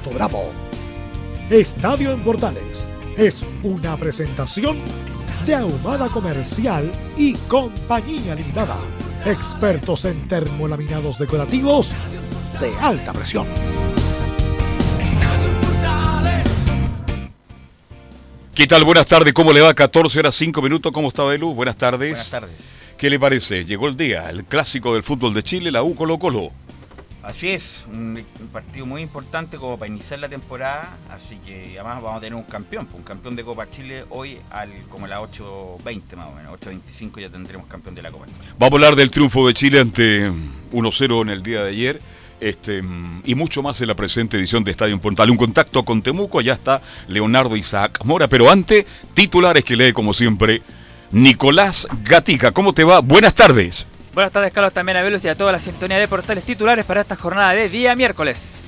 Puerto Bravo. Estadio en Portales es una presentación de Ahumada Comercial y Compañía Limitada. Expertos en termolaminados decorativos de alta presión. ¿Qué tal? Buenas tardes, ¿cómo le va? 14 horas 5 minutos, ¿cómo está Belu? Buenas tardes. Buenas tardes. ¿Qué le parece? Llegó el día, el clásico del fútbol de Chile, la U Colo Colo. Así es, un, partido muy importante como para iniciar la temporada, así que además vamos a tener un campeón, pues, un campeón de Copa Chile hoy al como a las 8.20 más o menos, 8.25 ya tendremos campeón de la Copa Chile. Vamos a hablar del triunfo de Chile ante 1-0 en el día de ayer. Este, y mucho más en la presente edición de Estadio Portal. Un contacto con Temuco, allá está Leonardo Isaac Mora, pero antes, titulares que lee como siempre Nicolás Gatica. ¿Cómo te va? Buenas tardes. Buenas tardes, Carlos, también a Velos y a toda la sintonía de portales titulares para esta jornada de día miércoles.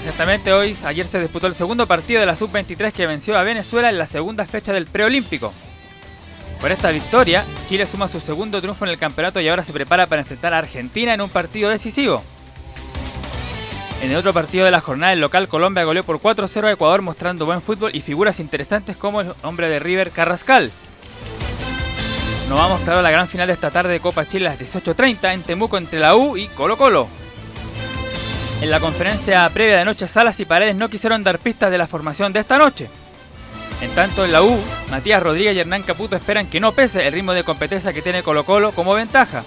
Exactamente hoy, ayer se disputó el segundo partido de la Sub-23 que venció a Venezuela en la segunda fecha del preolímpico. Por esta victoria, Chile suma su segundo triunfo en el campeonato y ahora se prepara para enfrentar a Argentina en un partido decisivo. En el otro partido de la jornada, el local Colombia goleó por 4-0 a Ecuador mostrando buen fútbol y figuras interesantes como el hombre de River Carrascal. Nos vamos claro la gran final de esta tarde de Copa Chile a las 18.30 en Temuco entre la U y Colo Colo. En la conferencia previa de noche, Salas y Paredes no quisieron dar pistas de la formación de esta noche. En tanto, en la U, Matías Rodríguez y Hernán Caputo esperan que no pese el ritmo de competencia que tiene Colo Colo como ventaja.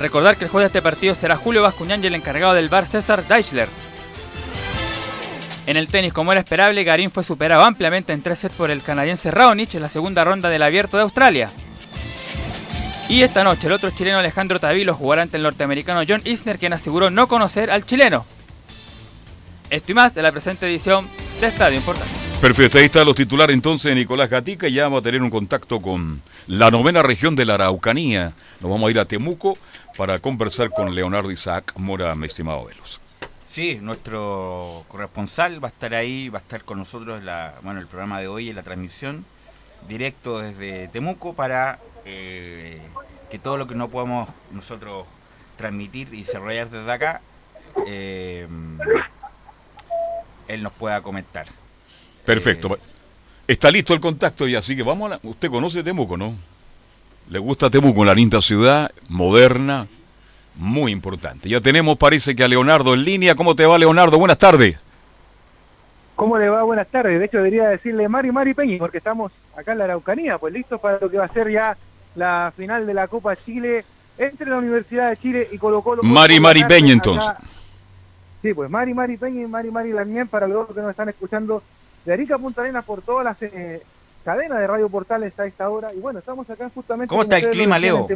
Recordar que el juez de este partido será Julio Bascuñán y el encargado del bar César Deichler. En el tenis, como era esperable, Garín fue superado ampliamente en tres sets por el canadiense Raonic en la segunda ronda del Abierto de Australia. Y esta noche el otro chileno Alejandro Tavilo jugará ante el norteamericano John Isner, quien aseguró no conocer al chileno. Esto y más en la presente edición de Estadio Importante. Perfecto, ahí están los titulares entonces de Nicolás Gatica ya vamos a tener un contacto con la novena región de la Araucanía. Nos vamos a ir a Temuco para conversar con Leonardo Isaac Mora, mi estimado Velos. Sí, nuestro corresponsal va a estar ahí, va a estar con nosotros la, bueno, el programa de hoy en la transmisión directo desde Temuco para eh, que todo lo que no podamos nosotros transmitir y desarrollar desde acá, eh, él nos pueda comentar. Perfecto. Eh, Está listo el contacto y así que vamos a la, Usted conoce Temuco, ¿no? Le gusta Temuco, la linda ciudad, moderna, muy importante. Ya tenemos, parece que a Leonardo en línea. ¿Cómo te va, Leonardo? Buenas tardes. ¿Cómo le va? Buenas tardes. De hecho, debería decirle Mari Mari Peña, porque estamos acá en la Araucanía, pues listos para lo que va a ser ya la final de la Copa Chile entre la Universidad de Chile y Colo Colo. Mari Mari Peña, entonces. Sí, pues Mari Mari Peña y Mari Mari Lamien para los que nos están escuchando de Arica Punta Arenas por todas las eh, cadenas de Radio Portales a esta hora. Y bueno, estamos acá justamente... ¿Cómo está el clima, Leo?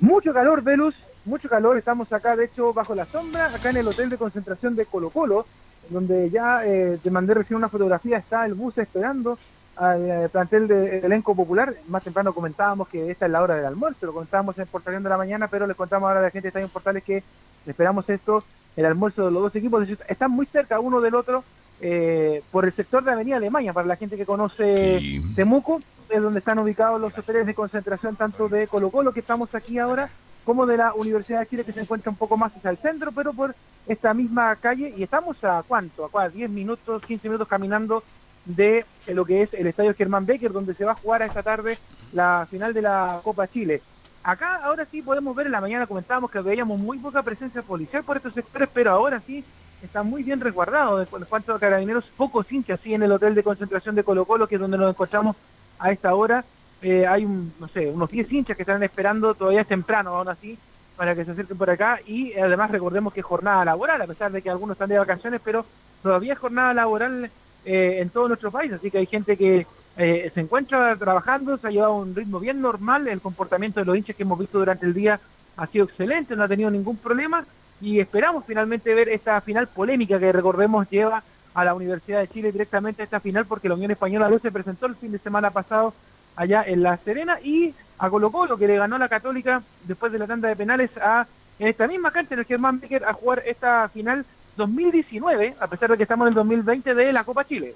Mucho calor, Velus, mucho calor. Estamos acá, de hecho, bajo la sombra, acá en el hotel de concentración de Colo Colo, donde ya eh, te mandé recién una fotografía, está el bus esperando al eh, plantel de elenco popular. Más temprano comentábamos que esta es la hora del almuerzo, lo comentábamos en Portaleón de la mañana, pero le contamos ahora a la gente está en Portales que esperamos esto, el almuerzo de los dos equipos. Están muy cerca uno del otro eh, por el sector de Avenida Alemania, para la gente que conoce Temuco, es donde están ubicados los hoteles de concentración tanto de Colo Colo, que estamos aquí ahora, como de la Universidad de Chile, que se encuentra un poco más hacia el centro, pero por esta misma calle, y estamos a cuánto, a 10 minutos, 15 minutos caminando de lo que es el Estadio Germán Becker, donde se va a jugar a esta tarde la final de la Copa Chile. Acá ahora sí podemos ver, en la mañana comentábamos que veíamos muy poca presencia policial por estos sectores, pero ahora sí está muy bien resguardado. En cuanto a carabineros, pocos hinchas, sí, en el hotel de concentración de Colo Colo, que es donde nos encontramos a esta hora. Eh, hay, un, no sé, unos 10 hinchas que están esperando, todavía temprano aún así, para que se acerquen por acá. Y además recordemos que es jornada laboral, a pesar de que algunos están de vacaciones, pero todavía es jornada laboral eh, en todo nuestro país. Así que hay gente que eh, se encuentra trabajando, se ha llevado un ritmo bien normal. El comportamiento de los hinchas que hemos visto durante el día ha sido excelente, no ha tenido ningún problema y esperamos finalmente ver esta final polémica que recordemos lleva a la Universidad de Chile directamente a esta final porque la Unión Española no se presentó el fin de semana pasado allá en La Serena y a Colo Colo que le ganó a la Católica después de la tanda de penales a en esta misma cancha en el Germán Becker a jugar esta final 2019 a pesar de que estamos en el 2020 de la Copa Chile.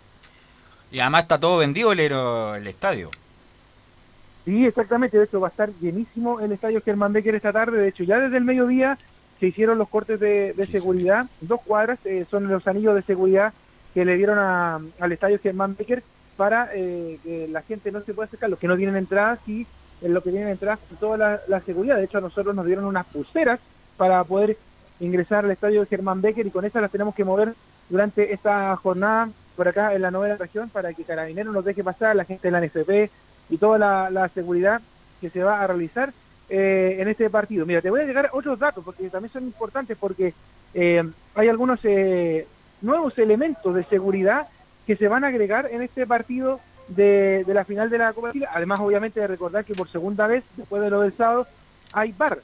Y además está todo vendido el, el estadio. Sí, exactamente. De hecho, va a estar llenísimo el estadio Germán Becker esta tarde. De hecho, ya desde el mediodía se hicieron los cortes de, de seguridad, dos cuadras, eh, son los anillos de seguridad que le dieron a- al estadio Germán Becker para eh, que la gente no se pueda acercar, los que no tienen entradas y en lo que tienen entradas toda la, la seguridad. De hecho, a nosotros nos dieron unas pulseras para poder ingresar al estadio Germán Becker y con esas las tenemos que mover durante esta jornada por acá en la novena región para que Carabineros nos deje pasar, la gente de la NFP y toda la, la seguridad que se va a realizar eh, en este partido. Mira, te voy a llegar otros datos porque también son importantes porque eh, hay algunos eh, nuevos elementos de seguridad que se van a agregar en este partido de, de la final de la Copa de Chile. Además, obviamente, de recordar que por segunda vez, después de lo del sábado, hay bar.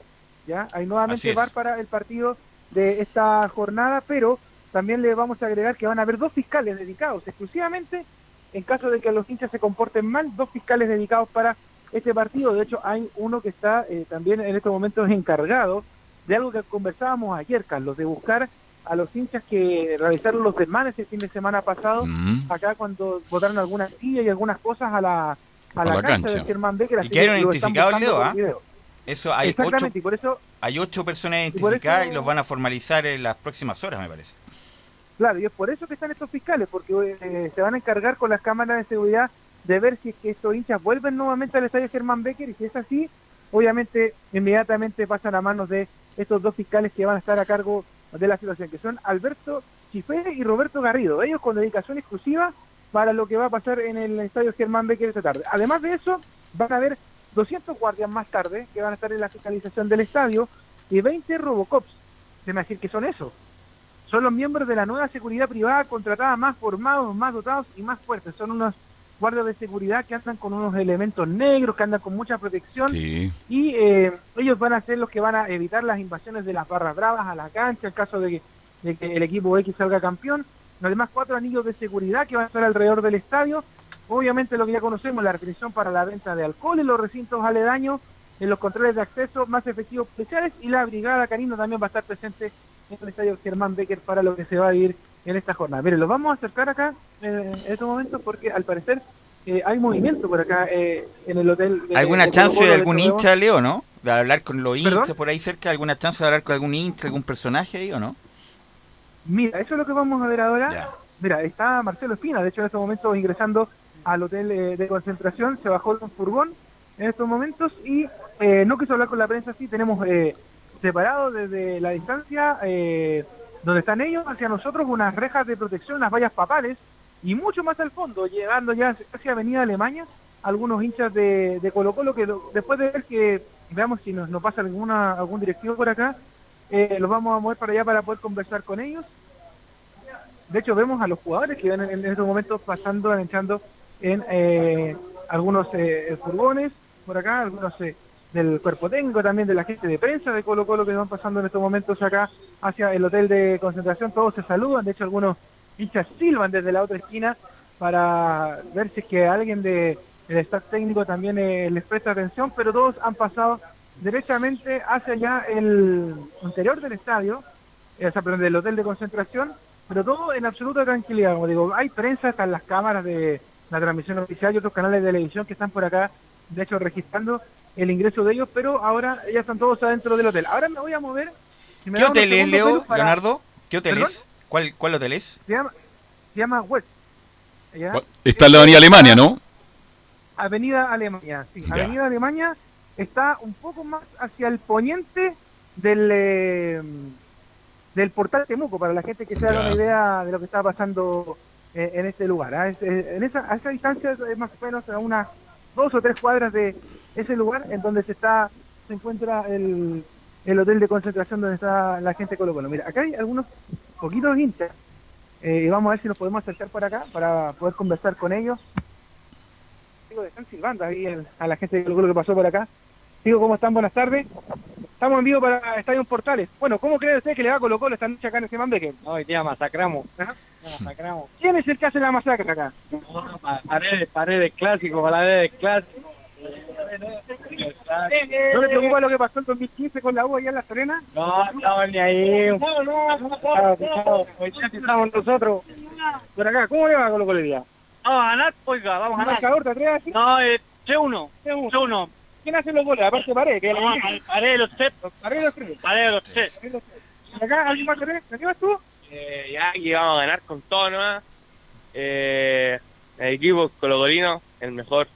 ¿ya? Hay nuevamente bar para el partido de esta jornada, pero también le vamos a agregar que van a haber dos fiscales dedicados exclusivamente en caso de que los hinchas se comporten mal, dos fiscales dedicados para este partido. De hecho, hay uno que está eh, también en estos momentos encargado de algo que conversábamos ayer, Carlos, de buscar a los hinchas que realizaron los desmanes el fin de semana pasado, Mm. acá cuando botaron algunas sillas y algunas cosas a la, a la, la cancha, cancha. del Germán Becker. Y quedaron identificados, Leo, ¿ah? Eso hay ocho, Exactamente, y por eso hay ocho personas identificadas y, eso- los van a formalizar en las próximas horas, me parece. Claro, y es por eso que están estos fiscales, porque eh, se van a encargar con las cámaras de seguridad de ver si es que estos hinchas vuelven nuevamente al estadio Germán Becker y si es así, obviamente inmediatamente pasan a manos de estos dos fiscales que van a estar a cargo de la situación, que son Alberto Chifere y Roberto Garrido, ellos con dedicación exclusiva para lo que va a pasar en el estadio Germán Becker esta tarde. Además de eso, van a haber 200 guardias más tarde que van a estar en la fiscalización del estadio y 20 Robocops. Se me decir que son eso son los miembros de la nueva seguridad privada contratada más formados, más dotados y más fuertes. Son unos guardias de seguridad que andan con unos elementos negros, que andan con mucha protección Sí. y eh, ellos van a ser los que van a evitar las invasiones de las barras bravas a la cancha en caso de que, de que el equipo X salga campeón. Además, cuatro anillos de seguridad que van a estar alrededor del estadio. Obviamente lo que ya conocemos, la restricción para la venta de alcohol en los recintos aledaños, en los controles de acceso más efectivos especiales y la brigada canina también va a estar presente en el estadio Germán Becker para lo que se va a vivir en esta jornada. Miren, los vamos a acercar acá eh, en estos momentos porque al parecer eh, hay movimiento por acá eh, en el hotel. de- ¿Alguna de chance de de algún hincha, Leo, no? De hablar con los ¿Perdón? hinchas por ahí cerca, ¿alguna chance de hablar con algún hincha, algún personaje ahí o no? Mira, eso es lo que vamos a ver ahora. Ya. Mira, está Marcelo Espina, de hecho en estos momentos ingresando al hotel eh, de concentración, se bajó un furgón en estos momentos y eh, no quiso hablar con la prensa, sí, tenemos eh, separado desde la distancia eh, donde están ellos hacia nosotros unas rejas de protección, unas vallas papales y mucho más al fondo, llegando ya hacia Avenida Alemania, algunos hinchas de, de Colo Colo que después de ver que veamos si nos, nos pasa alguna algún directivo por acá, eh, los vamos a mover para allá para poder conversar con ellos. De hecho, vemos a los jugadores que en, en estos momentos pasando, entrando en eh, algunos eh, furgones por acá, algunos eh, del cuerpo técnico, también de la gente de prensa de Colo Colo que van pasando en estos momentos acá hacia el hotel de concentración. Todos se saludan, de hecho, algunos hinchas silban desde la otra esquina para ver si es que alguien de, del staff técnico también eh, les presta atención, pero todos han pasado derechamente hacia allá el interior del estadio, eh, o sea, del hotel de concentración, pero todo en absoluta tranquilidad. Como digo, hay prensa, están las cámaras de la transmisión oficial y otros canales de televisión que están por acá, de hecho, registrando el ingreso de ellos, pero ahora ya están todos adentro del hotel. Ahora me voy a mover. si me ¿Qué hotel es, Leo, para- Leonardo? ¿Qué hotel ¿Perdón? es? ¿Cuál, ¿Cuál hotel es? Se llama, se llama West. ¿Ya? Está en la avenida Alemania, ¿no? Avenida Alemania, sí. Ya. Avenida Alemania está un poco más hacia el poniente del eh, del portal Temuco, para la gente que se haga una idea de lo que está pasando eh, en este lugar. ¿ah? Es, eh, en esa, a esa distancia es más o menos a unas dos o tres cuadras de ese lugar en donde se está se encuentra el, el hotel de concentración donde está la gente de Colo Colo. Mira, acá hay algunos poquitos hinchas eh, y vamos a ver si nos podemos acercar por acá para poder conversar con ellos. Digo, están silbando ahí el- a la gente de Colo Colo que pasó por acá. Digo, ¿cómo están? Buenas tardes. Estamos en vivo para Estadio Portales. Bueno, ¿cómo cree usted que le va a Colo Colo esta noche acá en ese Manbeque? Hoy día masacramos. Ajá. Masacramos. ¿Quién es el que hace la masacre acá? Paredes, paredes clásico, paredes clásico. ¿No le preocupa lo que pasó en 2015 con la U allá en La Serena? No, estamos ni ahí. No, día estamos nosotros. Por acá, ¿cómo le va Colo hoy día? Vamos a ganar, oiga, vamos a ganar. ¿Marcador te atreves así? No, eh, C1. C1. ¿Quién hace los goles? Aparte Paredes, que No, Paredes de los tres. Paredes los tres. Paredes de los tres. Los tres. ¿Y acá alguien más Paredes? ¿Me llevas tú? Eh, ya aquí vamos a ganar con todo nomás. Eh, el equipo colocolino, el mejor.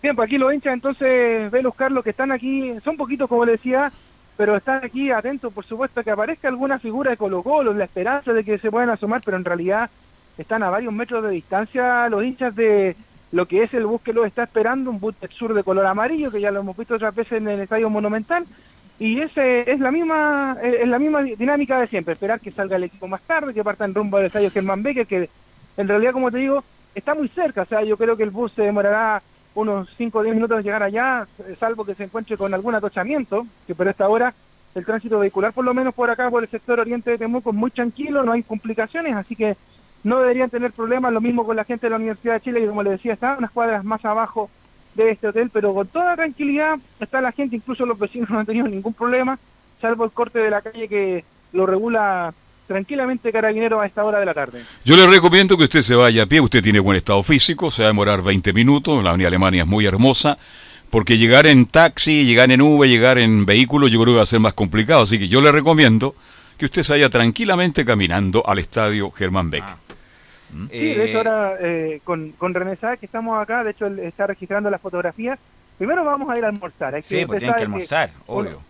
Bien, pues aquí los hinchas entonces, Velus Carlos, que están aquí, son poquitos como le decía, pero están aquí atentos, por supuesto, a que aparezca alguna figura de Colo Colo, la esperanza de que se puedan asomar, pero en realidad están a varios metros de distancia los hinchas de lo que es el bus que los está esperando, un bus sur de color amarillo, que ya lo hemos visto otras veces en el Estadio Monumental, y ese es la misma es la misma dinámica de siempre, esperar que salga el equipo más tarde, que partan rumbo al Estadio Germán Becker, que en realidad, como te digo, está muy cerca, o sea, yo creo que el bus se demorará unos 5 o 10 minutos en llegar allá, eh, salvo que se encuentre con algún atochamiento, que por esta hora el tránsito vehicular, por lo menos por acá, por el sector oriente de Temuco, es muy tranquilo, no hay complicaciones, así que no deberían tener problemas, lo mismo con la gente de la Universidad de Chile, que como les decía, está unas cuadras más abajo de este hotel, pero con toda tranquilidad está la gente, incluso los vecinos no han tenido ningún problema, salvo el corte de la calle que lo regula tranquilamente Carabinero a esta hora de la tarde. Yo le recomiendo que usted se vaya a pie, usted tiene buen estado físico, se va a demorar 20 minutos, la Avenida Alemania es muy hermosa, porque llegar en taxi, llegar en Uber, llegar en vehículo, yo creo que va a ser más complicado, así que yo le recomiendo que usted se vaya tranquilamente caminando al estadio Germán Beck. Ah. Sí, de hecho ahora eh, con, con René Sáez, que estamos acá, de hecho él está registrando las fotografías, primero vamos a ir a almorzar. Hay sí, pues tienen que almorzar, obvio.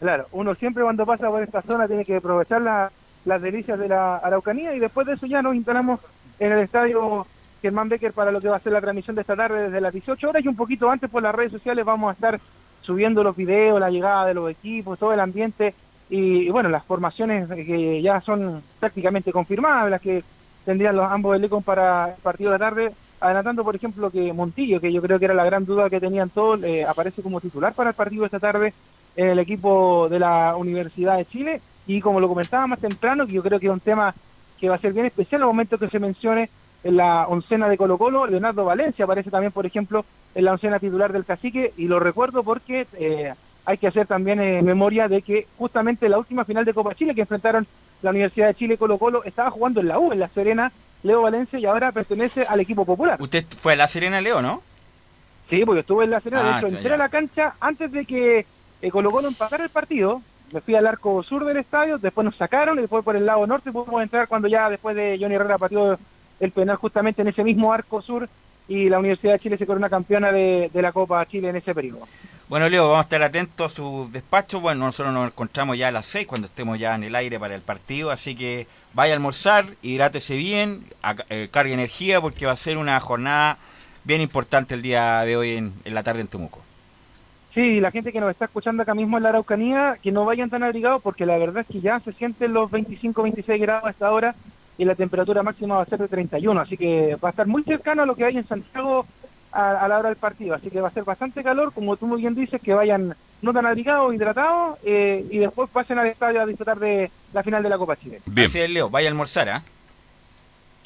Claro, uno siempre cuando pasa por esta zona tiene que aprovechar la- las delicias de la Araucanía. Y después de eso ya nos instalamos en el estadio Germán Becker para lo que va a ser la transmisión de esta tarde desde las 18 horas. Y un poquito antes por las redes sociales vamos a estar subiendo los videos, la llegada de los equipos, todo el ambiente. Y, bueno, las formaciones que ya son prácticamente confirmadas, las que tendrían los ambos elecos para el partido de la tarde, adelantando por ejemplo que Montillo, que yo creo que era la gran duda que tenían todos, eh, aparece como titular para el partido de esta tarde en el equipo de la Universidad de Chile y como lo comentaba más temprano, que yo creo que es un tema que va a ser bien especial al momento que se mencione en la oncena de Colo Colo, Leonardo Valencia aparece también, por ejemplo, en la oncena titular del Cacique y lo recuerdo porque eh, hay que hacer también eh, memoria de que justamente la última final de Copa Chile que enfrentaron la Universidad de Chile Colo Colo estaba jugando en la U, en La Serena, Leo Valencia y ahora pertenece al equipo popular. Usted fue a La Serena, Leo, ¿no? Sí, porque estuve en la Serena, Ah, de hecho está, entré a la cancha antes de que eh, Colo Colo empatara el partido, me fui al arco sur del estadio, después nos sacaron y después por el lado norte pudimos entrar cuando ya después de Johnny Herrera pateó el penal justamente en ese mismo arco sur y la Universidad de Chile se corona campeona de, la Copa Chile en ese periodo. Bueno, Leo, vamos a estar atentos a sus despachos. Bueno, nosotros nos encontramos ya a las 6 cuando estemos ya en el aire para el partido, así que vaya a almorzar, hidrátese bien, ac- eh, cargue energía porque va a ser una jornada bien importante el día de hoy en, en la tarde en Temuco. Sí, la gente que nos está escuchando acá mismo en la Araucanía, que no vayan tan abrigados porque la verdad es que ya se sienten los 25, 26 grados a esta hora y la temperatura máxima va a ser de 31, así que va a estar muy cercano a lo que hay en Santiago a, a la hora del partido, así que va a ser bastante calor, como tú muy bien dices, que vayan no tan abrigados, hidratados eh, y después pasen al estadio a disfrutar de la final de la Copa Chile. Bien, Así es, Leo, vaya a almorzar, ¿ah?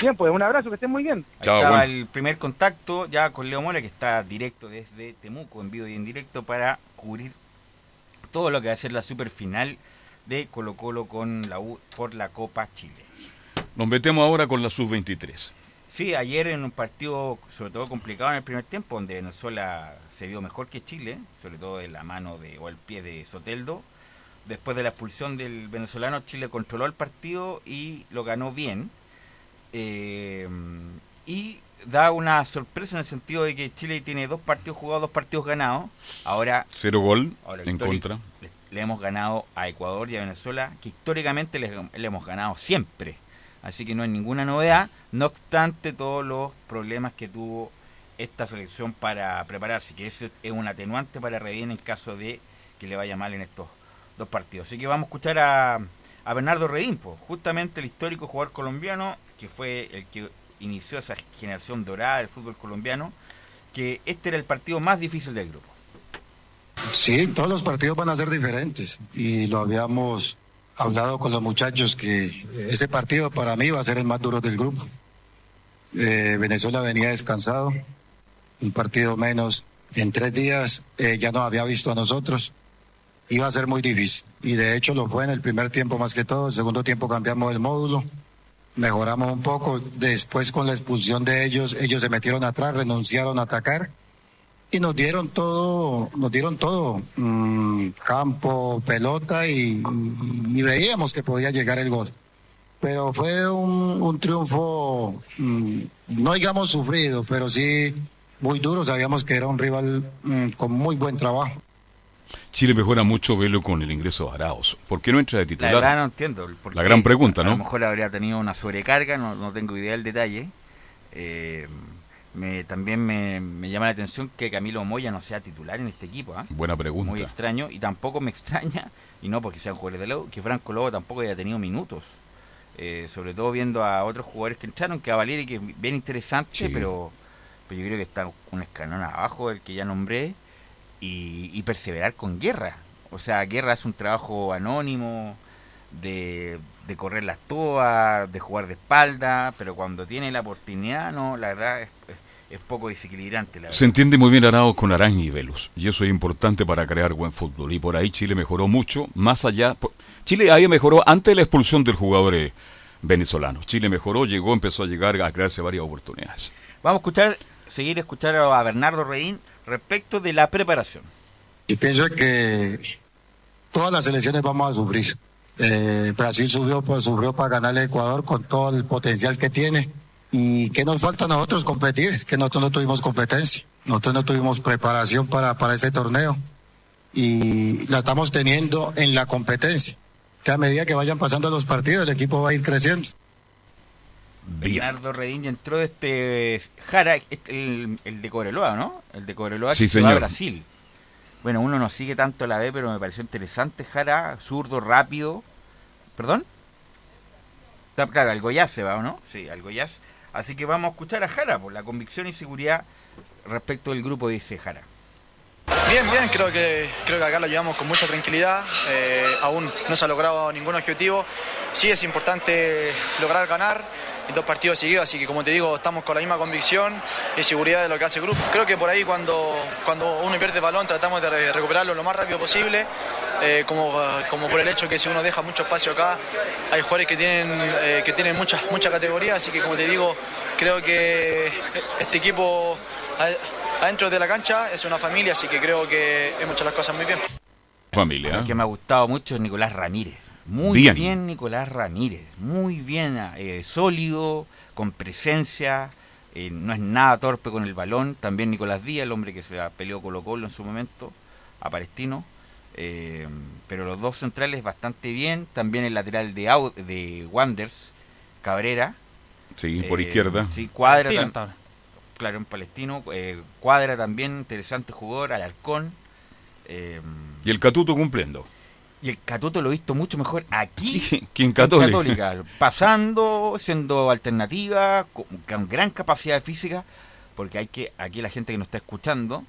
Bien, pues un abrazo, que estén muy bien. Chao, estaba bueno. el primer contacto ya con Leo Mora, que está directo desde Temuco, en vivo y en directo, para cubrir todo lo que va a ser la super final de Colo Colo con la U por la Copa Chile. nos metemos ahora con la sub-23. Sí, ayer en un partido sobre todo complicado en el primer tiempo, donde Venezuela se vio mejor que Chile, sobre todo de la mano de, o el pie de Soteldo. Después de la expulsión del venezolano, Chile controló el partido y lo ganó bien. Eh, y da una sorpresa en el sentido de que Chile tiene dos partidos jugados, dos partidos ganados. Ahora Cero gol Ahora, en contra. le, le hemos ganado a Ecuador y a Venezuela, que históricamente le, le hemos ganado siempre. Así que no hay ninguna novedad, no obstante todos los problemas que tuvo esta selección para prepararse, que eso es un atenuante para Redín en caso de que le vaya mal en estos dos partidos. Así que vamos a escuchar a, a Bernardo Redín, po, justamente el histórico jugador colombiano, que fue el que inició esa generación dorada del fútbol colombiano, que este era el partido más difícil del grupo. Sí, todos los partidos van a ser diferentes y lo habíamos hablado con los muchachos que este partido para mí va a ser el más duro del grupo. Eh, Venezuela venía descansado, un partido menos en tres días, eh, ya nos había visto a nosotros, iba a ser muy difícil y de hecho lo fue en el primer tiempo más que todo, el segundo tiempo cambiamos el módulo, mejoramos un poco, después con la expulsión de ellos, ellos se metieron atrás, renunciaron a atacar y nos dieron todo, nos dieron todo, mm, campo, pelota y, y, veíamos que podía llegar el gol. Pero fue un, un triunfo, mm, no digamos sufrido, pero sí muy duro. Sabíamos que era un rival mm, con muy buen trabajo. Chile mejora mucho verlo con el ingreso de Araos. ¿Por qué no entra de titular? La verdad no entiendo. La gran pregunta, ¿no? A lo mejor habría tenido una sobrecarga, no, no tengo idea del detalle. Eh, me, también me, llama la atención que Camilo Moya no sea titular en este equipo. ¿ah? Buena pregunta. Muy extraño. Y tampoco me extraña, y no porque sean jugadores de Lobo, que Franco Lobo tampoco haya tenido minutos. Eh, sobre todo viendo a otros jugadores que entraron, que a Valeria, que es bien interesante, pero, pero yo creo que está un escalón abajo del que ya nombré. Y, y perseverar con Guerra. O sea, Guerra es un trabajo anónimo de, de correr las toas, de jugar de espalda, pero cuando tiene la oportunidad, no, la verdad es, es, poco desequilibrante. Se entiende muy bien Arauz con Araña y Velus, y eso es importante para crear buen fútbol. Y por ahí Chile mejoró mucho, más allá. Chile ahí mejoró antes de la expulsión del jugador eh, venezolano. Chile mejoró, llegó, empezó a llegar a crearse varias oportunidades. Vamos a escuchar, seguir escuchar a Bernardo Reín respecto de la preparación. Y pienso que todas las elecciones vamos a sufrir eh, Brasil subió, pues, subió para ganar el Ecuador con todo el potencial que tiene. ¿Y qué nos falta a nosotros competir? Que nosotros no tuvimos competencia, nosotros no tuvimos preparación para, para este torneo. Y la estamos teniendo en la competencia. Que a medida que vayan pasando los partidos, el equipo va a ir creciendo. Bernardo Redín entró de este Jara, el, el de Cobreloa, ¿no? El de Cobreloa sí, que va a Brasil. Bueno, uno no sigue tanto la B, pero me pareció interesante Jara, zurdo, rápido. ¿Perdón? Claro, al Goiás se va, ¿o no? Sí, al Goiás. Así que vamos a escuchar a Jara por la convicción y seguridad respecto del grupo, dice Jara. Bien, bien, creo que, creo que acá lo llevamos con mucha tranquilidad. Eh, aún no se ha logrado ningún objetivo. Sí es importante lograr ganar en dos partidos seguidos, así que como te digo, estamos con la misma convicción y seguridad de lo que hace el grupo. Creo que por ahí cuando, cuando uno pierde el balón tratamos de recuperarlo lo más rápido posible, eh, como, como por el hecho que si uno deja mucho espacio acá, hay jugadores que tienen, eh, que tienen mucha, mucha categoría, así que como te digo, creo que este equipo adentro de la cancha es una familia, así que creo que hemos hecho las cosas muy bien. Familia. Lo que me ha gustado mucho es Nicolás Ramírez. Muy bien, Nicolás Ramírez, muy bien, eh, sólido, con presencia, eh, no es nada torpe con el balón. También Nicolás Díaz, el hombre que se peleó Colo Colo en su momento, a Palestino. Eh, pero los dos centrales bastante bien. También el lateral de, de Wanders, Cabrera. Sí, por izquierda. Sí, Cuadra. claro, en Palestino. Cuadra también, interesante jugador, Alarcón. y el Catuto cumpliendo. Y el Catuto lo he visto mucho mejor aquí que en Católica. Católica. Pasando, siendo alternativa, con, gran capacidad física, porque hay que, aquí la gente que nos está escuchando,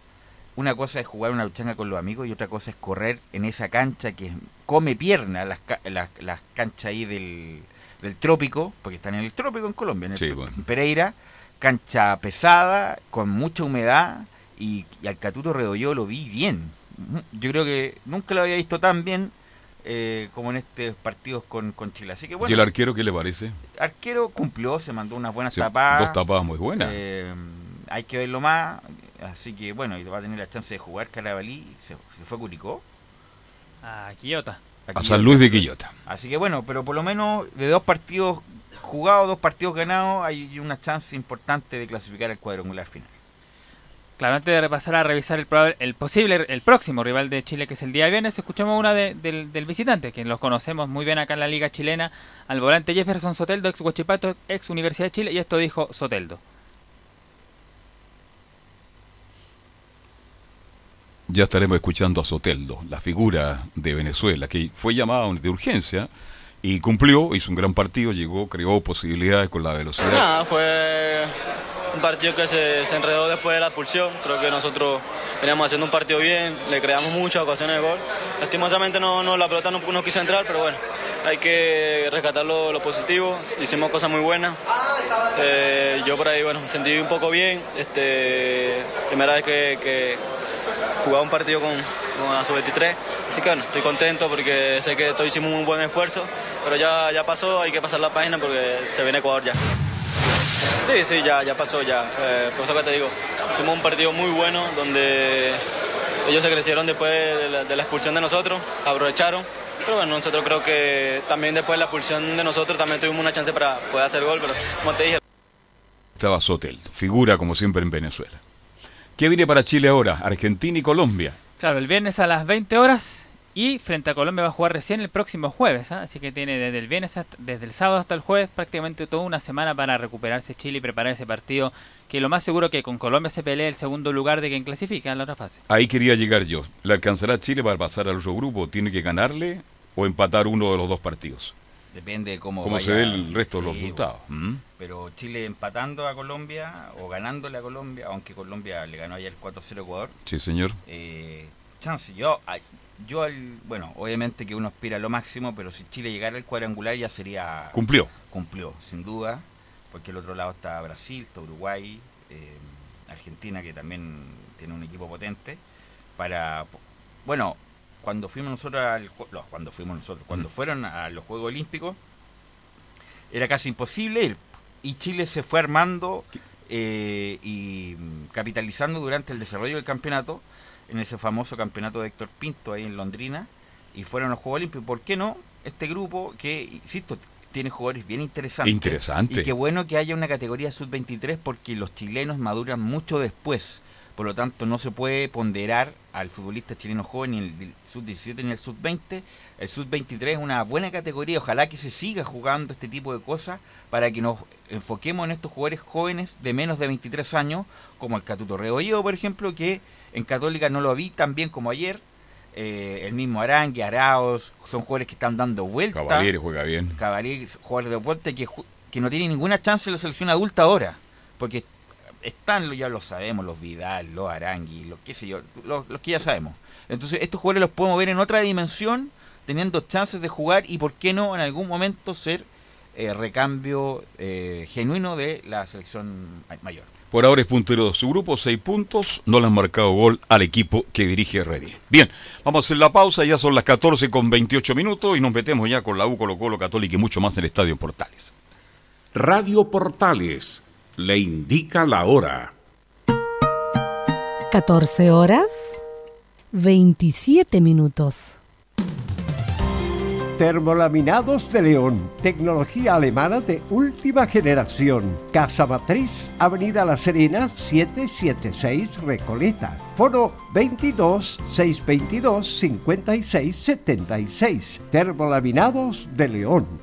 una cosa es jugar una luchanga con los amigos y otra cosa es correr en esa cancha que come pierna, las, las, canchas ahí del, del, trópico, porque están en el trópico en Colombia, en, Pereira, cancha pesada, con mucha humedad, y, y al Catuto Redolló lo vi bien. Yo creo que nunca lo había visto tan bien eh, como en estos partidos con, Chile. Así que bueno, ¿Y el arquero qué le parece? Arquero cumplió, se mandó unas buenas tapadas. Dos tapadas muy buenas. Eh, hay que verlo más. Así que bueno, y va a tener la chance de jugar Carabalí. Se, fue a Curicó. A Quillota. A, San Luis de Quillota. Así que bueno, pero por lo menos de dos partidos jugados, dos partidos ganados, hay una chance importante de clasificar al cuadrangular final. Claro, antes de pasar a revisar el, el posible, el próximo rival de Chile, que es el día viernes, escuchamos una del, visitante, que los conocemos muy bien acá en la Liga Chilena, al volante Jefferson Soteldo, ex Huachipato, ex Universidad de Chile, y esto dijo Soteldo. Ya estaremos escuchando a Soteldo, la figura de Venezuela, que fue llamada de urgencia y cumplió, hizo un gran partido, llegó, creó posibilidades con la velocidad. fue un partido que se, enredó después de la expulsión. Creo que nosotros veníamos haciendo un partido bien, le creamos muchas ocasiones de gol. Lastimosamente no, la pelota no, quiso entrar, pero bueno, hay que rescatar lo, positivo. Hicimos cosas muy buenas. Eh, yo por ahí, bueno, me sentí un poco bien. Este, primera vez que, jugaba un partido con, con la sub-23. Así que bueno, estoy contento porque sé que todos hicimos un buen esfuerzo, pero ya, ya pasó, hay que pasar la página porque se viene Ecuador ya. Sí, sí, ya, ya pasó ya. Eh, por eso que te digo, fuimos un partido muy bueno donde ellos se crecieron después de la, de la expulsión de nosotros, aprovecharon. Pero bueno, nosotros creo que también después de la expulsión de nosotros también tuvimos una chance para poder hacer gol, pero como te dije... Estaba Sotel, figura como siempre en Venezuela. ¿Qué viene para Chile ahora? Argentina y Colombia. Claro, el viernes a las 20 horas y frente a Colombia va a jugar recién el próximo jueves, ¿ah? así que tiene desde el viernes hasta- desde el sábado hasta el jueves prácticamente toda una semana para recuperarse Chile y preparar ese partido que lo más seguro que con Colombia se pelee el segundo lugar de quien clasifica en la otra fase. Ahí quería llegar yo. ¿Le alcanzará Chile para pasar al otro grupo? ¿Tiene que ganarle o empatar uno de los dos partidos? Depende de cómo, vaya- se ve el resto de los resultados. ¿Mm? Pero Chile empatando a Colombia o ganándole a Colombia, aunque Colombia le ganó ayer 4-0 a Ecuador, Sí, señor. eh, chance. Yo, yo al- bueno, obviamente que uno aspira a lo máximo, pero si Chile llegara al cuadrangular ya sería... Cumplió. Cumplió, sin duda, porque el otro lado está Brasil, está Uruguay, eh, Argentina, que también tiene un equipo potente. Para, bueno, cuando fuimos nosotros al, no, cuando fuimos nosotros, cuando Mm. fueron a los Juegos Olímpicos, era casi imposible ir. Y Chile se fue armando eh, y capitalizando durante el desarrollo del campeonato, en ese famoso campeonato de Héctor Pinto ahí en Londrina, y fueron a los Juegos Olímpicos. ¿Por qué no? Este grupo que, insisto, tiene jugadores bien interesantes. Interesante. Y qué bueno que haya una categoría sub-23 porque los chilenos maduran mucho después. Por lo tanto, no se puede ponderar al futbolista chileno joven ni el sub-17 ni el sub-20. El sub-23 es una buena categoría. Ojalá que se siga jugando este tipo de cosas para que nos enfoquemos en estos jugadores jóvenes de menos de 23 años, como el Catuto Rebolledo, por ejemplo, que en Católica no lo vi tan bien como ayer. Eh, el mismo Arangue, Araos, son jugadores que están dando vuelta. Cavalieri juega bien. Cavalieri, jugadores de vuelta que, que no tiene ninguna chance en la selección adulta ahora. Porque están, ya lo sabemos, los Vidal, los Arangui, los qué sé yo, los, los que ya sabemos. Entonces, estos jugadores los podemos ver en otra dimensión, teniendo chances de jugar y, ¿por qué no, en algún momento ser eh, recambio eh, genuino de la selección mayor? Por ahora es puntero de su grupo, seis puntos. No le han marcado gol al equipo que dirige Reddy. Bien, vamos a hacer la pausa. Ya son las 14 con 28 minutos y nos metemos ya con la U, Colo Colo, Católica y mucho más en el Estadio Portales. Radio Portales le indica la hora. 14 horas 27 minutos. Termolaminados de León, tecnología alemana de última generación. Casa Matriz, Avenida La Serena, 776 Recoleta. Foro 22 622 56 76. Termolaminados de León.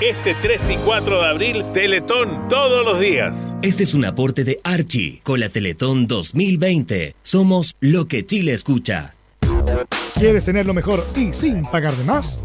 Este 3 y 4 de abril, Teletón todos los días. Este es un aporte de Archie con la Teletón 2020. Somos lo que Chile escucha. ¿Quieres tener lo mejor y sin pagar de más?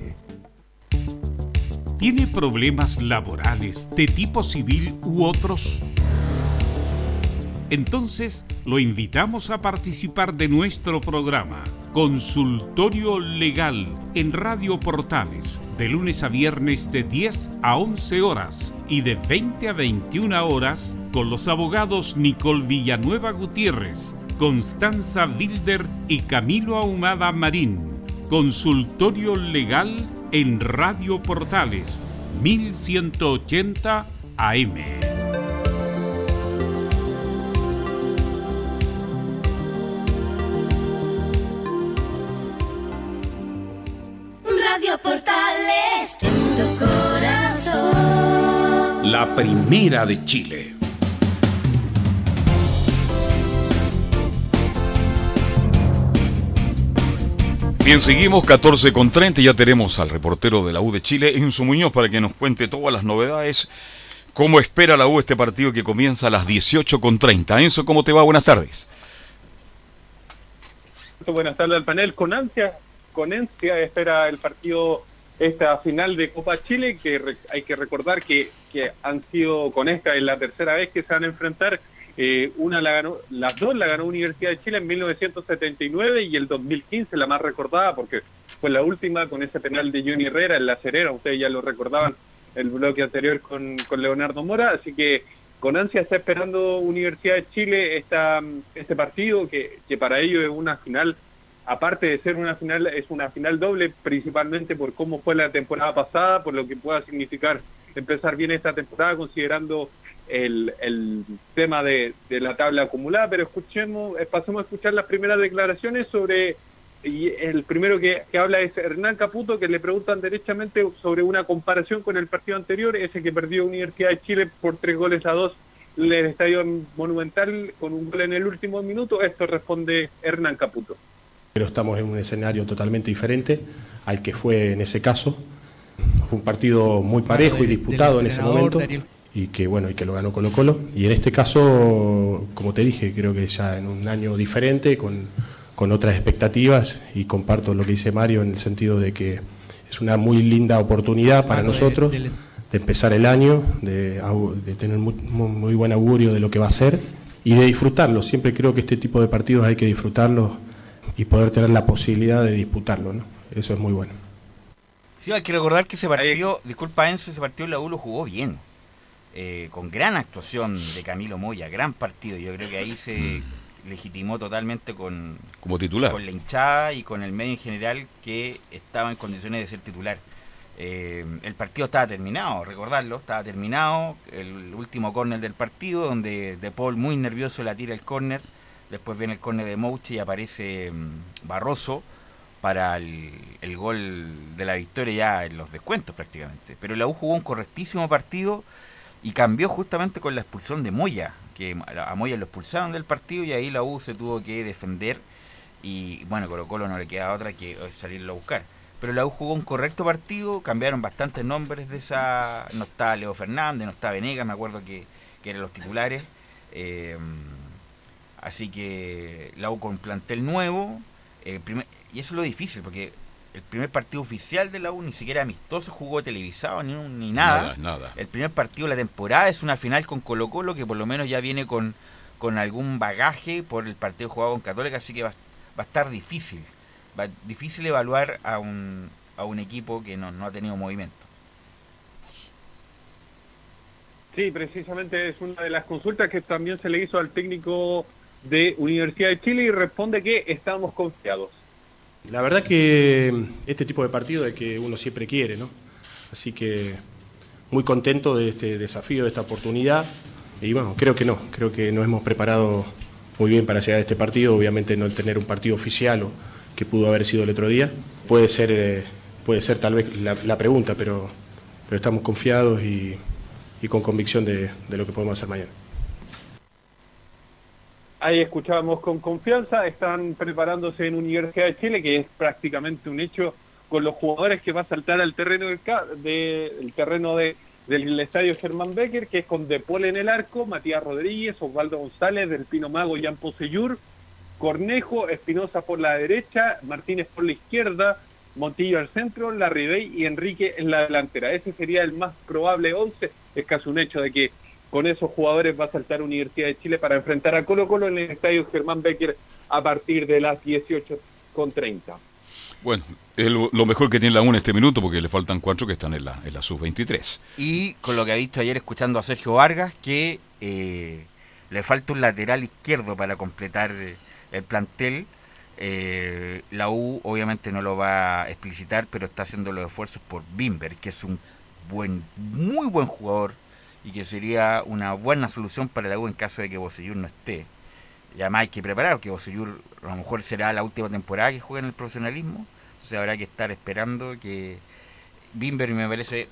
¿Tiene problemas laborales de tipo civil u otros? Entonces lo invitamos a participar de nuestro programa Consultorio Legal en Radio Portales de lunes a viernes de 10 a 11 horas y de 20 a 21 horas con los abogados Nicole Villanueva Gutiérrez, Constanza Wilder y Camilo Ahumada Marín. Consultorio Legal en Radio Portales 1180 AM. Radio Portales en tu corazón. La primera de Chile. Bien, seguimos 14 con 30. Ya tenemos al reportero de la U de Chile, Enzo Muñoz, para que nos cuente todas las novedades. ¿Cómo espera la U este partido que comienza a las 18 con 30? Enzo, ¿cómo te va? Buenas tardes. Buenas tardes al panel. Con ansia, con ansia espera el partido esta final de Copa Chile, que hay que recordar que, que han sido con esta es la tercera vez que se van a enfrentar eh, una la ganó, las dos la ganó Universidad de Chile en 1979 y el 2015 la más recordada porque fue la última con ese penal de Johnny Herrera en la Cerera, ustedes ya lo recordaban el bloque anterior con, con Leonardo Mora, así que con ansia está esperando Universidad de Chile esta, este partido que, que para ellos es una final, aparte de ser una final, es una final doble principalmente por cómo fue la temporada pasada, por lo que pueda significar empezar bien esta temporada considerando el, tema de, de, la tabla acumulada, pero escuchemos, eh, pasemos a escuchar las primeras declaraciones sobre, y el primero que, que, habla es Hernán Caputo, que le preguntan derechamente sobre una comparación con el partido anterior, ese que perdió Universidad de Chile por tres goles a dos en el Estadio Monumental con un gol en el último minuto. Esto responde Hernán Caputo. Pero estamos en un escenario totalmente diferente al que fue en ese caso. Fue un partido muy parejo y disputado en ese momento y que bueno y que lo ganó Colo Colo y en este caso como te dije creo que ya en un año diferente con, con otras expectativas y comparto lo que dice Mario en el sentido de que es una muy linda oportunidad para nosotros de, empezar el año de, de tener muy, muy, buen augurio de lo que va a ser y de disfrutarlo. Siempre creo que este tipo de partidos hay que disfrutarlos y poder tener la posibilidad de disputarlo ¿no? eso es muy bueno Sí, hay que recordar que ese partido, disculpa Enzo, ese partido la U lo jugó bien. Eh, con gran actuación de Camilo Moya, gran partido. Yo creo que ahí se mm. legitimó totalmente con, Como titular. con la hinchada y con el medio en general que estaba en condiciones de ser titular. Eh, el partido estaba terminado, recordarlo, estaba terminado. El último córner del partido, donde De Paul muy nervioso la tira el córner. Después viene el córner de Mouche y aparece mm, Barroso para el, gol de la victoria ya en los descuentos prácticamente. Pero la U jugó un correctísimo partido y cambió justamente con la expulsión de Moya, que a Moya lo expulsaron del partido y ahí la U se tuvo que defender y bueno, Colo Colo no le queda otra que salirlo a buscar. Pero la U jugó un correcto partido, cambiaron bastantes nombres de esa... No está Leo Fernández, no está Venegas, me acuerdo que, que eran los titulares. Eh, así que la U con plantel nuevo. Eh, primer, y eso es lo difícil, porque el primer partido oficial de la U, ni siquiera amistoso, jugó televisado, ni, ni nada. nada. nada. El primer partido de la temporada es una final con Colo Colo, que por lo menos ya viene con, con algún bagaje por el partido jugado con Católica, así que va, va a estar difícil. Va difícil evaluar a un, a un equipo que no, no ha tenido movimiento. Sí, precisamente es una de las consultas que también se le hizo al técnico de Universidad de Chile y responde que estamos confiados. La verdad que este tipo de partido es que uno siempre quiere, ¿no? Así que muy contento de este desafío, de esta oportunidad. Y bueno, creo que no, creo que nos hemos preparado muy bien para llegar a este partido. Obviamente no tener un partido oficial o que pudo haber sido el otro día. Puede ser, eh, puede ser tal vez la, pregunta, pero, pero estamos confiados y, con convicción de lo que podemos hacer mañana. Ahí escuchábamos con confianza, están preparándose en Universidad de Chile, que es prácticamente un hecho con los jugadores que va a saltar al terreno del de, el terreno de, del estadio Germán Becker, que es con Depol en el arco, Matías Rodríguez, Osvaldo González, Del Pino Mago, Jan Poseyur, Cornejo, Espinosa por la derecha, Martínez por la izquierda, Montillo al centro, Larribey y Enrique en la delantera. Ese sería el más probable 11. Es casi un hecho de que con esos jugadores va a saltar Universidad de Chile para enfrentar a Colo Colo en el estadio Germán Becker a partir de las 18.30. Bueno, es lo mejor que tiene la UNA en este minuto porque le faltan cuatro que están en la, en la sub-23. Y con lo que ha visto ayer escuchando a Sergio Vargas, que eh, le falta un lateral izquierdo para completar el plantel. Eh, la U obviamente no lo va a explicitar, pero está haciendo los esfuerzos por Bimber, que es un buen, muy buen jugador y que sería una buena solución para la U en caso de que Bosellur no esté. Y además hay que preparar, que Bosellur a lo mejor será la última temporada que juegue en el profesionalismo, entonces habrá que estar esperando que Bimber me parece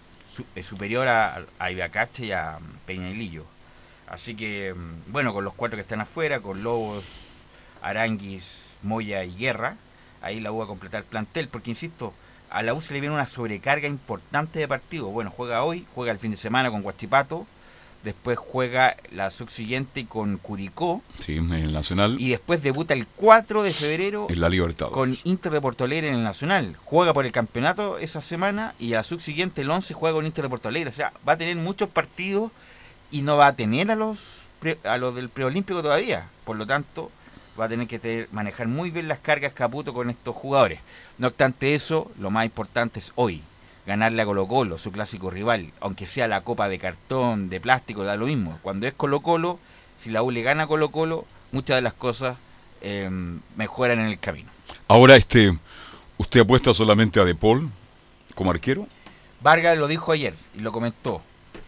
superior a, a Ibacache y a Peñailillo. Así que, mm, bueno, con los cuatro que están afuera, con Lobos, Aranguis, Moya y Guerra, ahí la U a completar plantel, porque insisto, a la U se le viene una sobrecarga importante de partidos. Bueno, juega hoy, juega el fin de semana con Guachipato, después juega la subsiguiente con Curicó. Sí, en el Nacional. Y después debuta el 4 de febrero en la Libertad. con Inter de Porto Alegre en el Nacional. Juega por el campeonato esa semana y a la subsiguiente, el 11, juega con Inter de Porto Alegre. O sea, va a tener muchos partidos y no va a tener a los, a los del preolímpico todavía. Por lo tanto, va a tener que manejar muy bien las cargas Caputo con estos jugadores. No obstante eso, lo más importante es hoy, ganarle a Colo Colo, su clásico rival, aunque sea la copa de cartón, de plástico, da lo mismo. Cuando es Colo Colo, si la U le gana a Colo Colo, muchas de las cosas em, mejoran en el camino. Ahora, este, ¿usted apuesta solamente a De Paul como arquero? Vargas lo dijo ayer y lo comentó.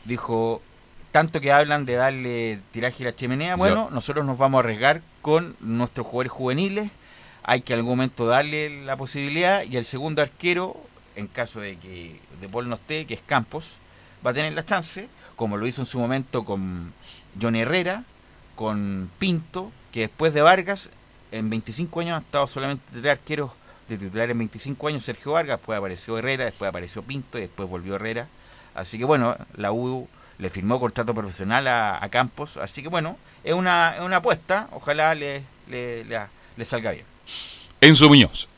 Dijo, tanto que hablan de darle tiraje a la chimenea, bueno, nosotros nos vamos a arriesgar con nuestros jugadores juveniles, hay que en algún momento darle la posibilidad y el segundo arquero, en caso de que De Paul no esté, que es Campos, va a tener la chance, como lo hizo en su momento con John Herrera, con Pinto, que después de Vargas, en 25 años ha estado solamente tres arqueros de titular en 25 años, Sergio Vargas, después apareció Herrera, después apareció Pinto y después volvió Herrera. Así que bueno, la U le firmó contrato profesional a, Campos, así que bueno, es una, una apuesta, ojalá le, le, le, salga bien. Enzo Muñoz.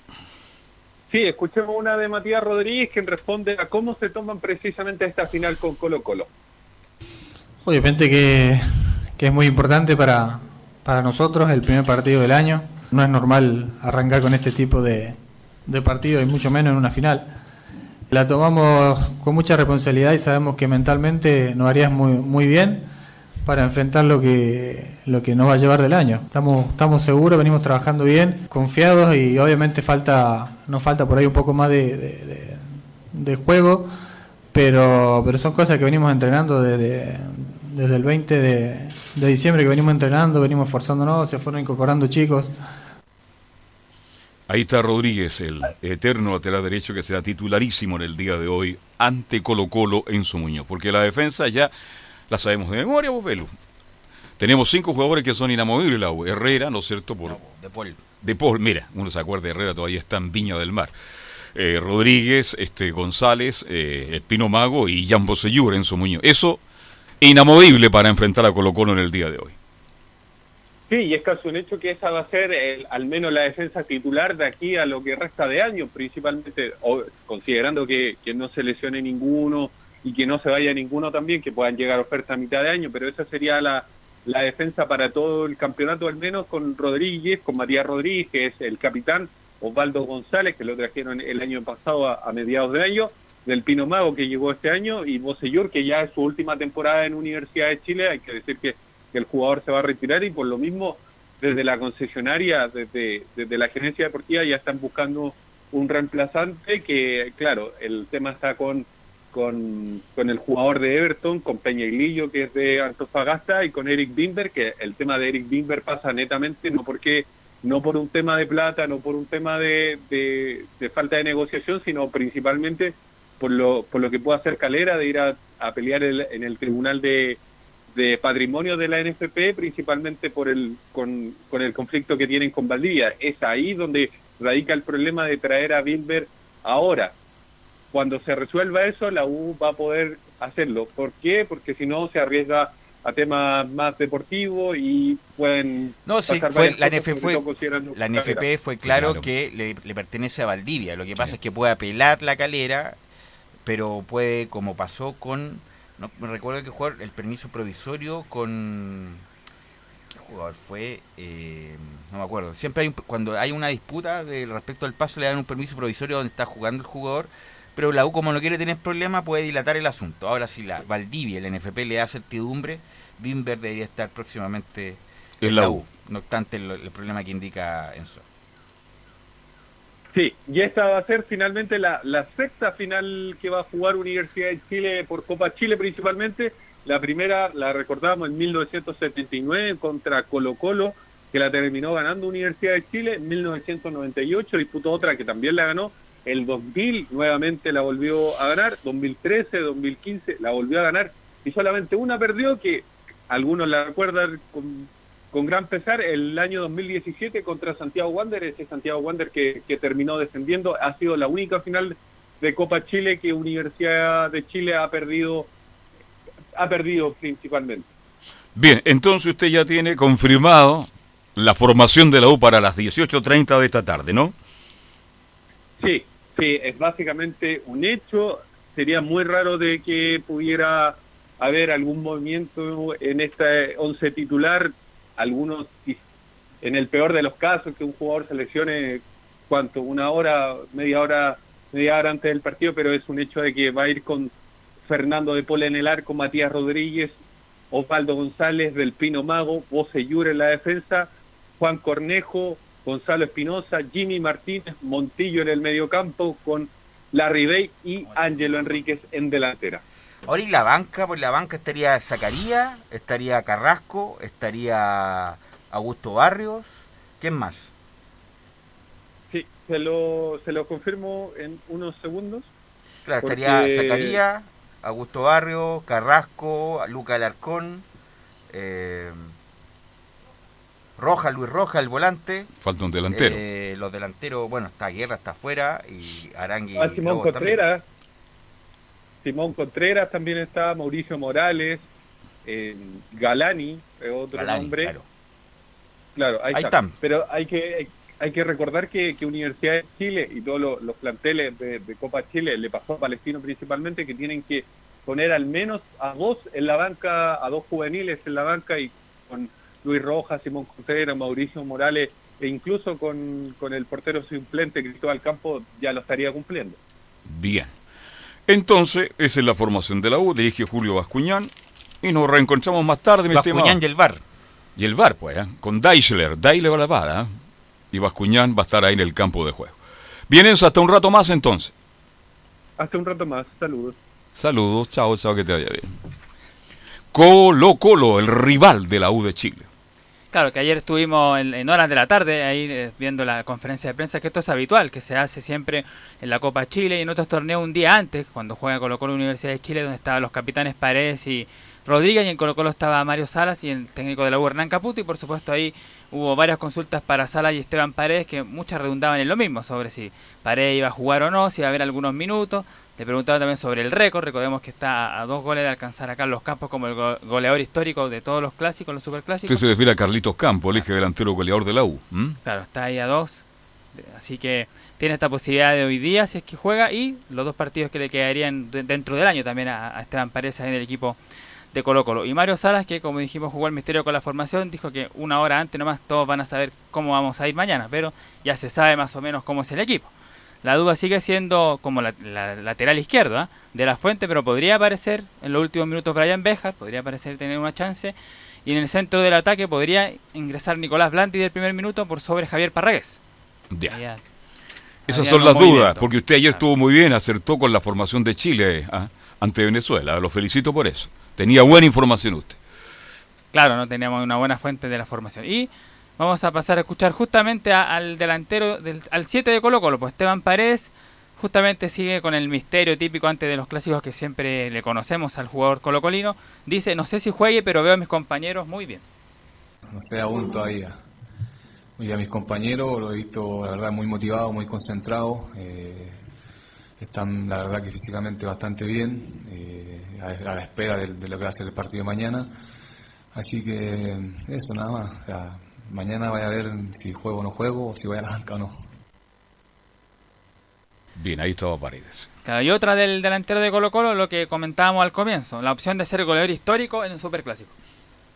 Sí, escuchemos una de Matías Rodríguez quien responde a cómo se toman precisamente esta final con Colo Colo. Obviamente que, que es muy importante para, para nosotros el primer partido del año. No es normal arrancar con este tipo de, de partido y mucho menos en una final la tomamos con mucha responsabilidad y sabemos que mentalmente nos haría muy, muy bien para enfrentar lo que, lo que nos va a llevar del año. Estamos, estamos seguros, venimos trabajando bien, confiados y obviamente falta, nos falta por ahí un poco más de, de, juego, pero, pero son cosas que venimos entrenando desde, desde el 20 de, de diciembre que venimos entrenando, venimos esforzándonos, se fueron incorporando chicos. Ahí está Rodríguez, el eterno lateral derecho que será titularísimo en el día de hoy ante Colo Colo en su Muñoz. Porque la defensa ya la sabemos de memoria, vos. Tenemos cinco jugadores que son inamovibles, la Herrera, ¿no es cierto? Por, de Paul. De Paul, mira, uno se acuerda de Herrera, todavía está en Viña del Mar. Eh, Rodríguez, este, González, eh, el Pino Mago y Jan Bosellur en su Muñoz. Eso inamovible para enfrentar a Colo Colo en el día de hoy. Sí, y es casi un hecho que esa va a ser al menos la defensa titular de aquí a lo que resta de año, principalmente considerando que, no se lesione ninguno y que no se vaya ninguno también, que puedan llegar ofertas a mitad de año, pero esa sería la, defensa para todo el campeonato, al menos con Rodríguez, con Matías Rodríguez, que es el capitán, Osvaldo González, que lo trajeron el año pasado a, mediados de año, del Pino Mago, que llegó este año, y Bosellur, que ya es su última temporada en Universidad de Chile, hay que decir que que el jugador se va a retirar y por lo mismo desde la concesionaria, desde, desde la gerencia deportiva ya están buscando un reemplazante que, claro, el tema está con, con, con el jugador de Everton, con Peña Peñailillo, que es de Antofagasta, y con Eric Bimber, que el tema de Eric Bimber pasa netamente, no porque no por un tema de plata, no por un tema de, de, falta de negociación, sino principalmente por lo, por lo que puede hacer Calera de ir a, a pelear en el tribunal de, de patrimonio de la NFP, principalmente por el, con, con, el conflicto que tienen con Valdivia. Es ahí donde radica el problema de traer a Bilber ahora. Cuando se resuelva eso, la U va a poder hacerlo. ¿Por qué? Porque si no, se arriesga a temas más deportivos y pueden... No, sí, fue, la, NFP fue, la NFP fue claro, que le, pertenece a Valdivia. Lo que pasa es que puede apelar la calera, pero puede, como pasó con no, me recuerdo que jugar el permiso provisorio con. ¿Qué jugador fue? Eh, no me acuerdo. Siempre hay cuando hay una disputa de respecto al paso, le dan un permiso provisorio donde está jugando el jugador. Pero la U, como no quiere tener problema, puede dilatar el asunto. Ahora, si la Valdivia, el NFP, le da certidumbre, Bimber debería estar próximamente en, la U. No obstante, el, el problema que indica Enzo. Sí, y esta va a ser finalmente la, la sexta final que va a jugar Universidad de Chile por Copa Chile principalmente. La primera la recordamos en 1979 contra Colo Colo, que la terminó ganando Universidad de Chile. En 1998 disputó otra que también la ganó el 2000 nuevamente la volvió a ganar, 2013, 2015 la volvió a ganar y solamente una perdió que algunos la recuerdan con, con gran pesar el año 2017 contra Santiago Wander, ese Santiago Wander que, que terminó descendiendo, ha sido la única final de Copa Chile que Universidad de Chile ha perdido ha perdido principalmente. Bien, entonces usted ya tiene confirmado la formación de la U para las 18.30 de esta tarde, ¿no? Sí, sí, es básicamente un hecho. Sería muy raro de que pudiera haber algún movimiento en este once titular. Algunos, en el peor de los casos, que un jugador se lesione, ¿cuánto? Una hora, media hora, media hora antes del partido, pero es un hecho de que va a ir con Fernando de Pola en el arco, Matías Rodríguez, Osvaldo González, Del Pino Mago, Yure en la defensa, Juan Cornejo, Gonzalo Espinosa, Jimmy Martínez, Montillo en el mediocampo con Larry Bay y Ángelo Enríquez en delantera. Ahora y la banca, pues la banca estaría Zacarías, estaría Carrasco, estaría Augusto Barrios, ¿quién más? Sí, se lo, se lo confirmo en unos segundos. Claro, estaría Zacarías, Augusto Barrio, Carrasco, Luca Alarcón, eh, Roja, Luis Roja, el volante. Falta un delantero. Eh, los delanteros, bueno, está Guerra, está afuera, y Arangui. Ah, Simón Contreras. Simón Contreras también está, Mauricio Morales, eh, Galani, otro nombre. Claro, claro ahí, está. Pero hay que, hay que recordar que, Universidad de Chile y todos los, planteles de, Copa Chile le pasó a Palestino principalmente que tienen que poner al menos a dos en la banca, a dos juveniles en la banca y con Luis Rojas, Simón Contreras, Mauricio Morales e incluso con, con el portero suplente Cristóbal Campo ya lo estaría cumpliendo. Bien. Entonces, esa es la formación de la U, dirige Julio Bascuñán y nos reencontramos más tarde. Mi Bascuñán y el VAR. Y el VAR, pues, ¿eh? con Deichler, Deichler la VAR, ¿eh? y Bascuñán va a estar ahí en el campo de juego. Bien, eso, hasta un rato más entonces. Hasta un rato más, saludos. Saludos, chao, chao, que te vaya bien. Colo Colo, el rival de la U de Chile. Claro, que ayer estuvimos en, horas de la tarde ahí eh, viendo la conferencia de prensa, que esto es habitual, que se hace siempre en la Copa Chile y en otros torneos un día antes, cuando juega Colo Colo Universidad de Chile, donde estaban los capitanes Paredes y Rodríguez, y en Colo Colo estaba Mario Salas y el técnico de la U Hernán Caputo, y por supuesto ahí hubo varias consultas para Sala y Esteban Paredes que muchas redundaban en lo mismo, sobre si Paredes iba a jugar o no, si iba a haber algunos minutos. Le preguntaban también sobre el récord, recordemos que está a dos goles de alcanzar a Carlos Campos como el goleador histórico de todos los clásicos, los superclásicos. Usted se refiere a Carlitos Campos, el eje delantero goleador de la U. Claro, está ahí a dos, así que tiene esta posibilidad de hoy día si es que juega y los dos partidos que le quedarían dentro del año también a, Esteban Paredes en el equipo de Colo Colo. Y Mario Salas, que como dijimos jugó el misterio con la formación, dijo que una hora antes nomás todos van a saber cómo vamos a ir mañana, pero ya se sabe más o menos cómo es el equipo. La duda sigue siendo como la, lateral izquierda de la fuente, pero podría aparecer en los últimos minutos Brian Bejar, podría aparecer tener una chance. Y en el centro del ataque podría ingresar Nicolás Blanti del primer minuto por sobre Javier Parragués. Ya. Esas son las dudas, porque usted ayer estuvo muy bien, acertó con la formación de Chile ¿ah? ante Venezuela. Lo felicito por eso. Tenía buena información usted. Claro, no teníamos una buena fuente de la formación. Y vamos a pasar a escuchar justamente al delantero, del, al 7 de Colo Colo, pues Esteban Paredes justamente sigue con el misterio típico antes de los clásicos que siempre le conocemos al jugador colocolino. Dice, no sé si juegue, pero veo a mis compañeros muy bien. No sé aún todavía. Y a mis compañeros lo he visto, la verdad, muy motivados, muy concentrados. Eh, están, la verdad, que físicamente bastante bien. Eh, a, la espera de, lo que va a ser el partido de mañana. Así que eso nada más. Mañana voy a ver si juego o no juego, o si voy a la banca o no. Bien, ahí estaba Paredes. y otra del delantero de Colo Colo, lo que comentábamos al comienzo, la opción de ser goleador histórico en un superclásico.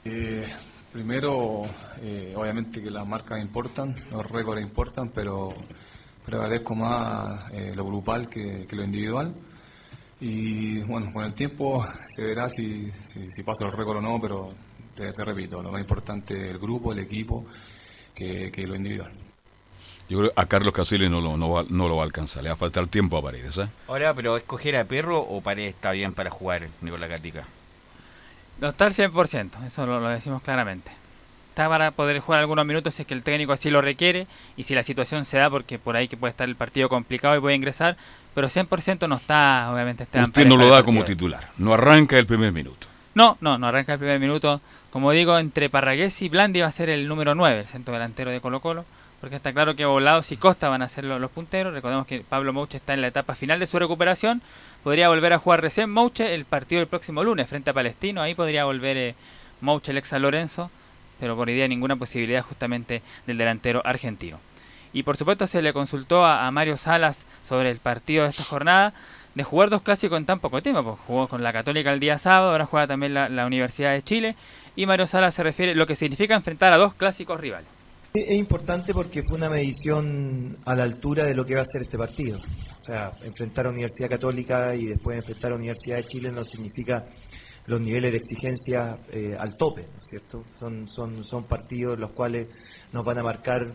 Eh, primero, eh, obviamente que las marcas importan, los récords importan, pero prevalezco más eh, lo grupal que, que lo individual. Y bueno, con el tiempo se verá si, si, paso el récord o no, pero te, repito, lo más importante es el grupo, el equipo, que, lo individual. Yo creo que a Carlos Casillas no lo, no, va, no lo va a alcanzar, le va a faltar tiempo a Paredes. ¿eh? Ahora, pero escoger a Perro o Paredes está bien para jugar, Nicolás Gatica. No está al 100%, eso lo, decimos claramente. está para poder jugar algunos minutos si es que el técnico así lo requiere y si la situación se da porque por ahí que puede estar el partido complicado y puede ingresar, pero 100% no está, obviamente. Esteban Usted no lo da como titular, no arranca el primer minuto. No, no, no arranca el primer minuto. Como digo, entre Parragués y Blandi va a ser el número 9, el centro delantero de Colo Colo, porque está claro que Volados y Costa van a ser lo- los punteros. Recordemos que Pablo Mouche está en la etapa final de su recuperación. Podría volver a jugar recién Mouche el partido del próximo lunes frente a Palestino. Ahí podría volver eh, Mouche, el ex Lorenzo, pero por idea ninguna posibilidad justamente del delantero argentino. Y por supuesto se le consultó a, Mario Salas sobre el partido de esta jornada de jugar dos clásicos en tan poco tiempo. Pues jugó con la Católica el día sábado, ahora juega también la Universidad de Chile. Y Mario Salas se refiere a lo que significa enfrentar a dos clásicos rivales. Es importante porque fue una medición a la altura de lo que va a ser este partido. O sea, enfrentar a Universidad Católica y después enfrentar a Universidad de Chile no significa los niveles de exigencia eh, al tope, ¿no es cierto? Son, son, son partidos los cuales nos van a marcar,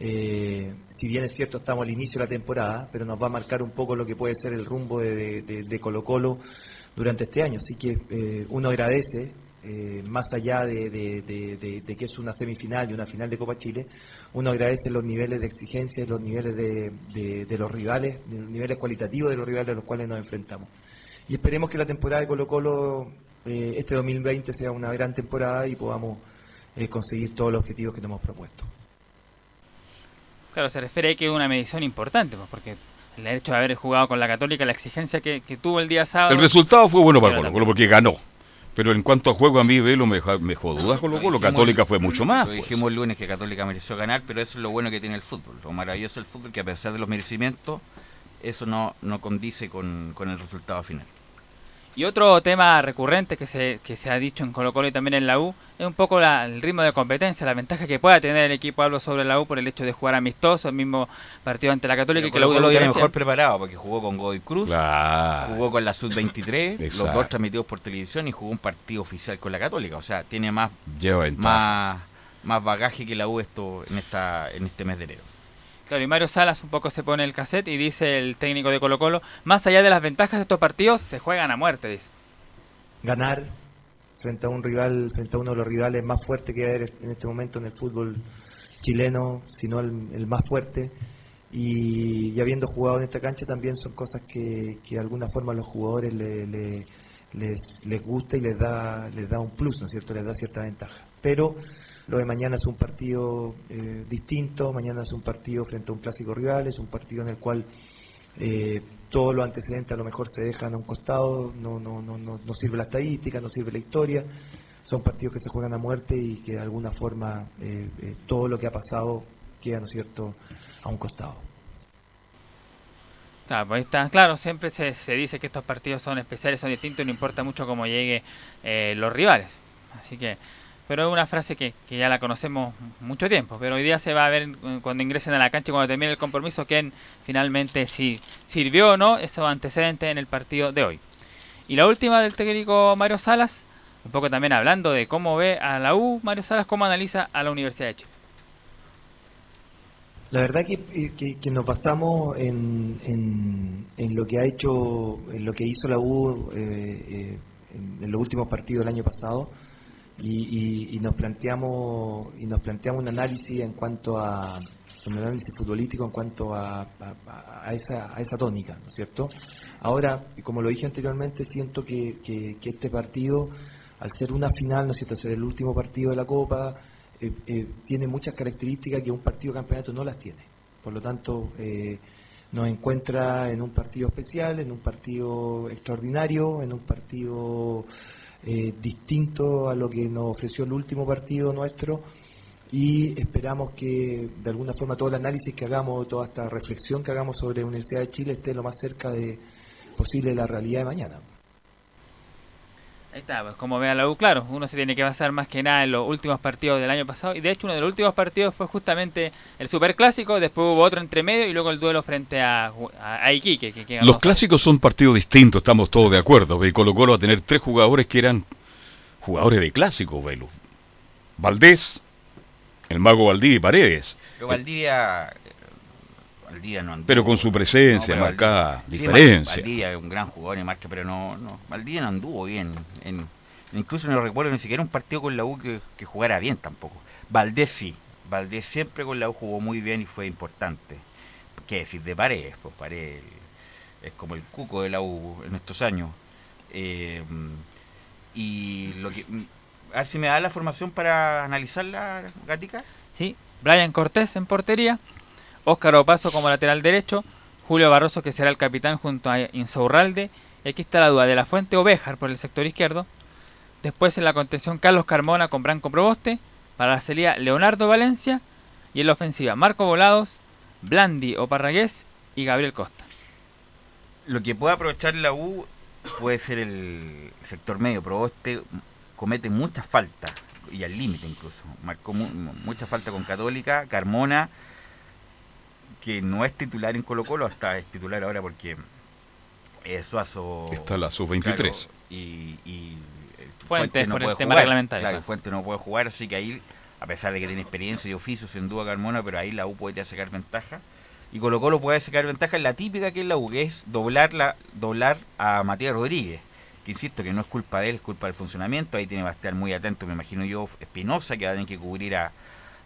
eh, si bien es cierto estamos al inicio de la temporada, pero nos va a marcar un poco lo que puede ser el rumbo de Colo Colo durante este año. Así que eh, uno agradece, eh, más allá de, de- de- de- de que es una semifinal y una final de Copa Chile, uno agradece los niveles de exigencia y los niveles de, de- de los rivales, los niveles cualitativos de los rivales a los cuales nos enfrentamos. Y esperemos que la temporada de Colo Colo eh, este 2020 sea una gran temporada y podamos eh, conseguir todos los objetivos que nos hemos propuesto. Claro, se refiere a que es una medición importante, pues, porque el hecho de haber jugado con la Católica, la exigencia que, que tuvo el día sábado. El resultado fue bueno para Colo Colo porque ganó. Pero en cuanto a juego, a mí Velo me me dudas Colo Colo. Dijimos- Católica fue mucho más. Lo pues. dijimos el lunes que Católica mereció ganar, pero eso es lo bueno que tiene el fútbol. Lo maravilloso del fútbol que a pesar de los merecimientos, eso no, no condice con, con el resultado final. Y otro tema recurrente que se, que se ha dicho en Colo Colo y también en la U es un poco la- el ritmo de competencia, la ventaja que pueda tener el equipo Hablo sobre la U por el hecho de jugar amistoso, el mismo partido ante la Católica y que Colo Colo viene mejor preparado porque jugó con Godoy Cruz, Claro. jugó con la Sub-23, los dos transmitidos por televisión y jugó un partido oficial con la Católica. O sea, tiene más, más, más bagaje que la U esto en, esta, en este mes de enero. Claro, y Mario Salas un poco se pone el cassette y dice el técnico de Colo Colo, más allá de las ventajas de estos partidos, se juegan a muerte, dice. ganar frente a un rival, frente a uno de los rivales más fuertes que hay en este momento en el fútbol chileno, si no el, el más fuerte. Y, y habiendo jugado en esta cancha también son cosas que, que de alguna forma a los jugadores le- le- les, les gusta y les da, les da un plus, ¿no es cierto? Les da cierta ventaja. Pero lo de mañana es un partido eh, distinto, mañana es un partido frente a un clásico rival, es un partido en el cual eh, todos los antecedentes a lo mejor se dejan a un costado, no, no, no, no, no sirve la estadística, no sirve la historia, son partidos que se juegan a muerte y que de alguna forma eh, eh, todo lo que ha pasado queda, ¿no es cierto?, a un costado. Claro, pues ahí está. Claro, siempre se, se dice que estos partidos son especiales, son distintos, no importa mucho cómo llegue eh, los rivales. Así que, pero es una frase que, que ya la conocemos mucho tiempo, pero hoy día se va a ver cuando ingresen a la cancha y cuando termine el compromiso quién finalmente si sirvió o no esos antecedentes en el partido de hoy. Y la última del técnico Mario Salas, un poco también hablando de cómo ve a la U, Mario Salas, cómo analiza a la Universidad de Chile. La verdad que, que, nos basamos en, en, lo que ha hecho, en lo que hizo la U eh, eh, en los últimos partidos del año pasado y, y- nos planteamos y nos planteamos un análisis en cuanto a un análisis futbolístico en cuanto a, esa, a esa tónica, ¿no es cierto? Ahora, como lo dije anteriormente, siento que, que- este partido, al ser una final, ¿no es cierto?, ser el último partido de la Copa, eh, eh, tiene muchas características que un partido campeonato no las tiene. Por lo tanto, eh, nos encuentra en un partido especial, en un partido extraordinario, en un partido eh, distinto a lo que nos ofreció el último partido nuestro y esperamos que de alguna forma todo el análisis que hagamos, toda esta reflexión que hagamos sobre la Universidad de Chile esté lo más cerca de posible de la realidad de mañana. Ahí está, pues como ve a la U, claro, uno se tiene que basar más que nada en los últimos partidos del año pasado. Y de hecho, uno de los últimos partidos fue justamente el Superclásico, después hubo otro entre medio y luego el duelo frente a, a, a Iquique. Que, que ganó Los clásicos son partidos distintos, estamos todos de acuerdo. Y Colo Colo va a tener tres jugadores que eran jugadores de clásico, Velo. Valdés, el mago Valdivia y Paredes. Pero Valdivia, Valdivia no anduvo. Pero con su presencia pero marca Valdivia- sí, diferencia. Valdivia es un gran jugador y marca, pero no, no. Valdivia no anduvo bien en, Incluso no recuerdo ni siquiera un partido con la U que, que jugara bien tampoco. Valdés sí. Valdés siempre con la U jugó muy bien y fue importante. ¿Qué decir de Paredes? Pues Paredes es como el cuco de la U en estos años. Eh, y lo que. A ver si me da la formación para analizarla, Gatica. Sí, Brian Cortés en portería, Óscar Opaso como lateral derecho, Julio Barroso que será el capitán junto a Insaurralde, y aquí está la duda de la Fuente o Béjar por el sector izquierdo. Después en la contención Carlos Carmona con Branco Proboste, para la salida Leonardo Valencia y en la ofensiva Marco Volados, Blandi o Parragués y Gabriel Costa. Lo que puede aprovechar la U puede ser el sector medio. Proboste comete muchas faltas y al límite incluso. Marcó mu mucha falta con Católica. Carmona, que no es titular en Colo Colo, hasta es titular ahora porque eh, Suazo... Está la sub-23. Claro, y, y Fuente, Fuente no por puede el tema jugar. reglamentario, Claro, claro. Fuente no puede jugar, así que ahí, a pesar de que tiene experiencia y oficio, sin duda Carmona, pero ahí la U puede sacar ventaja. Y Colo Colo puede sacar ventaja en la típica que es la U, que es doblar, la, doblar a Matías Rodríguez. Que insisto que no es culpa de él, es culpa del funcionamiento. Ahí tiene que estar muy atento, me imagino yo, Espinosa, que va a tener que cubrir a,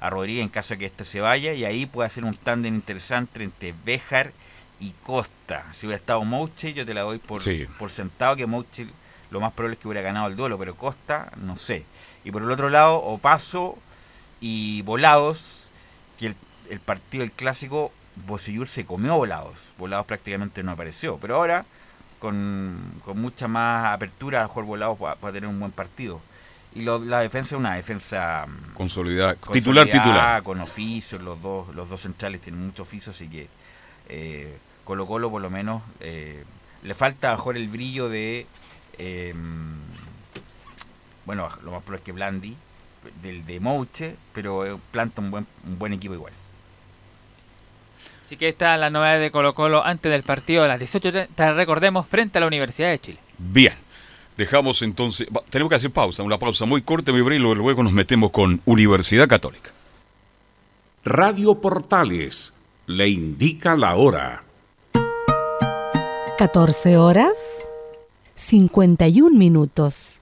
a Rodríguez en caso de que este se vaya. Y ahí puede hacer un tándem interesante entre Béjar y Costa. Si hubiera estado Mouche, yo te la doy por, Sí. por sentado que Mouche lo más probable es que hubiera ganado el duelo, pero Costa, no sé. Y por el otro lado, Opaso y Volados, que el, el partido del clásico, Bocellur se comió Volados. Volados prácticamente no apareció. Pero ahora, con, con mucha más apertura, a lo mejor Volados va, va a tener un buen partido. Y lo- la defensa es una defensa mm, Consolidada. Titular, consolidada, titular. Con oficios, los dos, los dos centrales tienen mucho oficio, así que eh, Colo Colo por lo menos eh, le falta mejor el brillo de eh, bueno, lo más probable es que Blandi, del de Mouche, pero eh, planta un buen, un buen equipo igual. Así que esta es la novedad de Colo Colo antes del partido a las 18.30, recordemos, frente a la Universidad de Chile. Bien. Dejamos entonces. va, Tenemos que hacer pausa, una pausa muy corta, muy breve, y luego nos metemos con Universidad Católica. Radio Portales le indica la hora. 14 horas 51 minutos.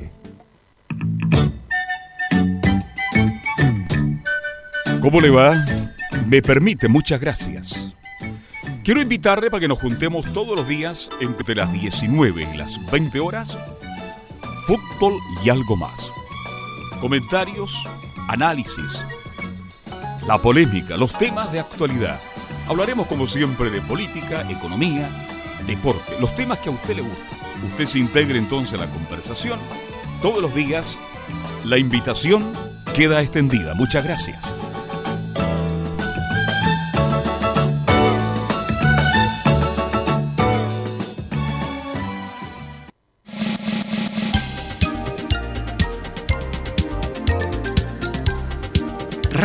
¿Cómo le va? Me permite, muchas gracias. Quiero invitarle para que nos juntemos todos los días entre las 19 y las 20 horas, fútbol y algo más. Comentarios, análisis, la polémica, los temas de actualidad. Hablaremos como siempre de política, economía, deporte, los temas que a usted le gustan. Usted se integre entonces a la conversación. Todos los días la invitación queda extendida. Muchas gracias.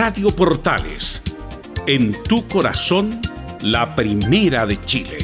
Radio Portales, en tu corazón, la primera de Chile.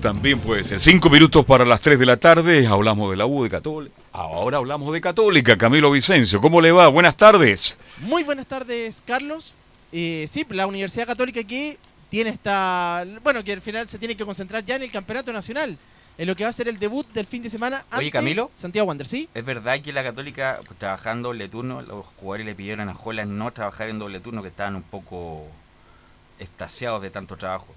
También puede ser. Cinco minutos para las 3 de la tarde. Hablamos de la U de Católica. Ahora hablamos de Católica. Camilo Vicencio, ¿cómo le va? Buenas tardes. Muy buenas tardes, Carlos. Eh, sí, la Universidad Católica que tiene esta... Bueno, que al final se tiene que concentrar ya en el campeonato nacional, en lo que va a ser el debut del fin de semana Oye, Camilo. Santiago Wander, ¿sí? Es verdad que la Católica, pues, trabajando doble turno, los jugadores le pidieron a Holland no trabajar en doble turno, que estaban un poco estasiados de tanto trabajo.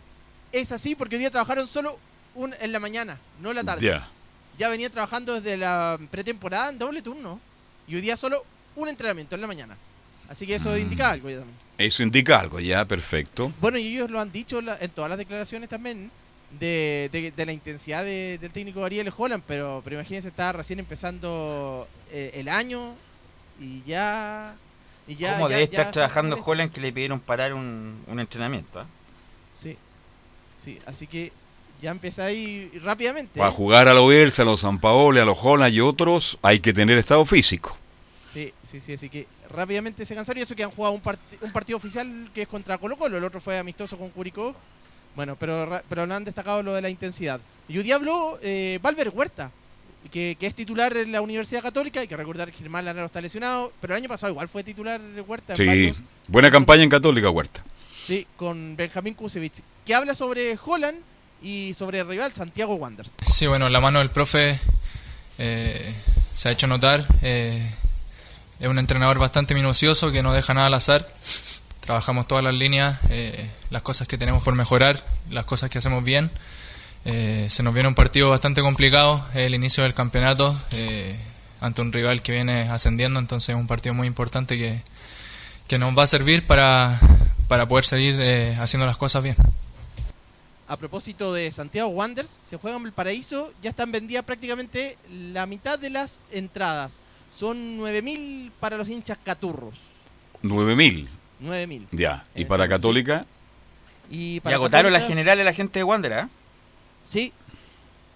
Es así porque hoy día trabajaron solo un, en la mañana, no en la tarde. Ya. Ya venía trabajando desde la pretemporada en doble turno y hoy día solo un entrenamiento en la mañana. Así que eso Mm. indica algo ya también. Eso indica algo, ya, perfecto. Bueno, y ellos lo han dicho la- en todas las declaraciones también de, de- de la intensidad de- del técnico Ariel Holland, pero, pero imagínense, está recién empezando eh, el año y ya... Y ya ¿Cómo ya- debe ya estar trabajando Holland que le pidieron parar un, un entrenamiento? ah? Sí, sí, así que ya empieza ahí rápidamente. Para jugar a los Bielsa, a los San Paolo, a los Holland y otros, hay que tener estado físico. Sí, sí, sí, así que rápidamente se cansaron y eso que han jugado un, parti- un partido oficial que es contra Colo Colo, el otro fue amistoso con Curicó. Bueno, pero, pero no han destacado lo de la intensidad. Y hoy día habló eh, Valver Huerta, que, que es titular en la Universidad Católica, hay que recordar que Germán Lanaro está lesionado, pero el año pasado igual fue titular Huerta. Sí, varios- buena campaña en Católica, Huerta. sí, con Benjamín Kusevich, que habla sobre Holland y sobre el rival Santiago Wanderers. Sí, bueno, la mano del profe eh, se ha hecho notar. eh, es un entrenador bastante minucioso que no deja nada al azar. Trabajamos todas las líneas, eh, las cosas que tenemos por mejorar, las cosas que hacemos bien. Eh, se nos viene un partido bastante complicado, el inicio del campeonato, eh, ante un rival que viene ascendiendo, entonces es un partido muy importante que, que nos va a servir para, para poder seguir haciendo las cosas bien. A propósito de Santiago Wanderers, se juega en el paraíso, ya están vendidas prácticamente la mitad de las entradas. Son 9.000 para los hinchas caturros. 9000. 9.000. Ya. ¿Y para Católica? Y, Y para agotaron la Católica- general a la gente de Wander, ¿ah? Sí.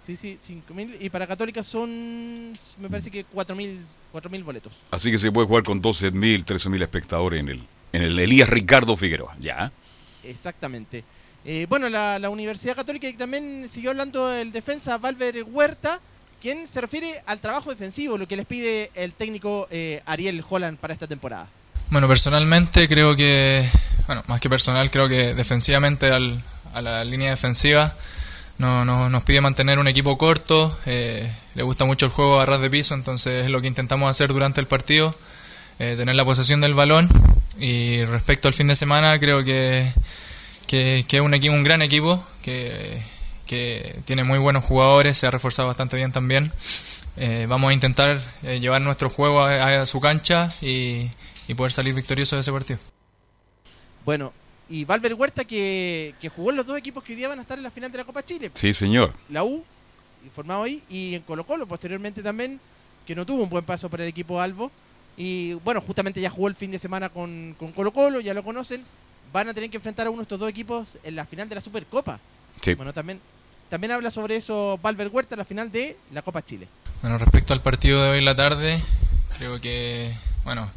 Sí, sí, 5.000. Y para Católica son, me parece que 4.000 4.000 boletos. Así que se puede jugar con 12.000, 13.000 espectadores en el, en el Elías Ricardo Figueroa. Ya. Exactamente. Eh, bueno, la, la Universidad Católica y también siguió hablando el defensa Valver Huerta, quien se refiere al trabajo defensivo, lo que les pide el técnico eh, Ariel Holland para esta temporada. Bueno, personalmente creo que, bueno, más que personal, creo que defensivamente al- a la línea defensiva no, no- nos pide mantener un equipo corto, eh, le gusta mucho el juego a ras de piso, entonces es lo que intentamos hacer durante el partido, eh, tener la posesión del balón y respecto al fin de semana creo que, que, es un, equipo, un gran equipo, que, que tiene muy buenos jugadores, se ha reforzado bastante bien también. Eh, vamos a intentar eh, llevar nuestro juego a, a su cancha y, y poder salir victoriosos de ese partido. Bueno, y Valver Huerta que, que jugó en los dos equipos que hoy día van a estar en la final de la Copa Chile. Sí, señor. La U, formado ahí, y en Colo Colo posteriormente también, que no tuvo un buen paso para el equipo Albo. Y bueno, justamente ya jugó el fin de semana con, con Colo Colo, ya lo conocen. Van a tener que enfrentar a uno de estos dos equipos en la final de la Supercopa. Sí. Bueno, también, también habla sobre eso Valver Huerta la final de la Copa Chile. Bueno, respecto al partido de hoy en la tarde, creo que, bueno,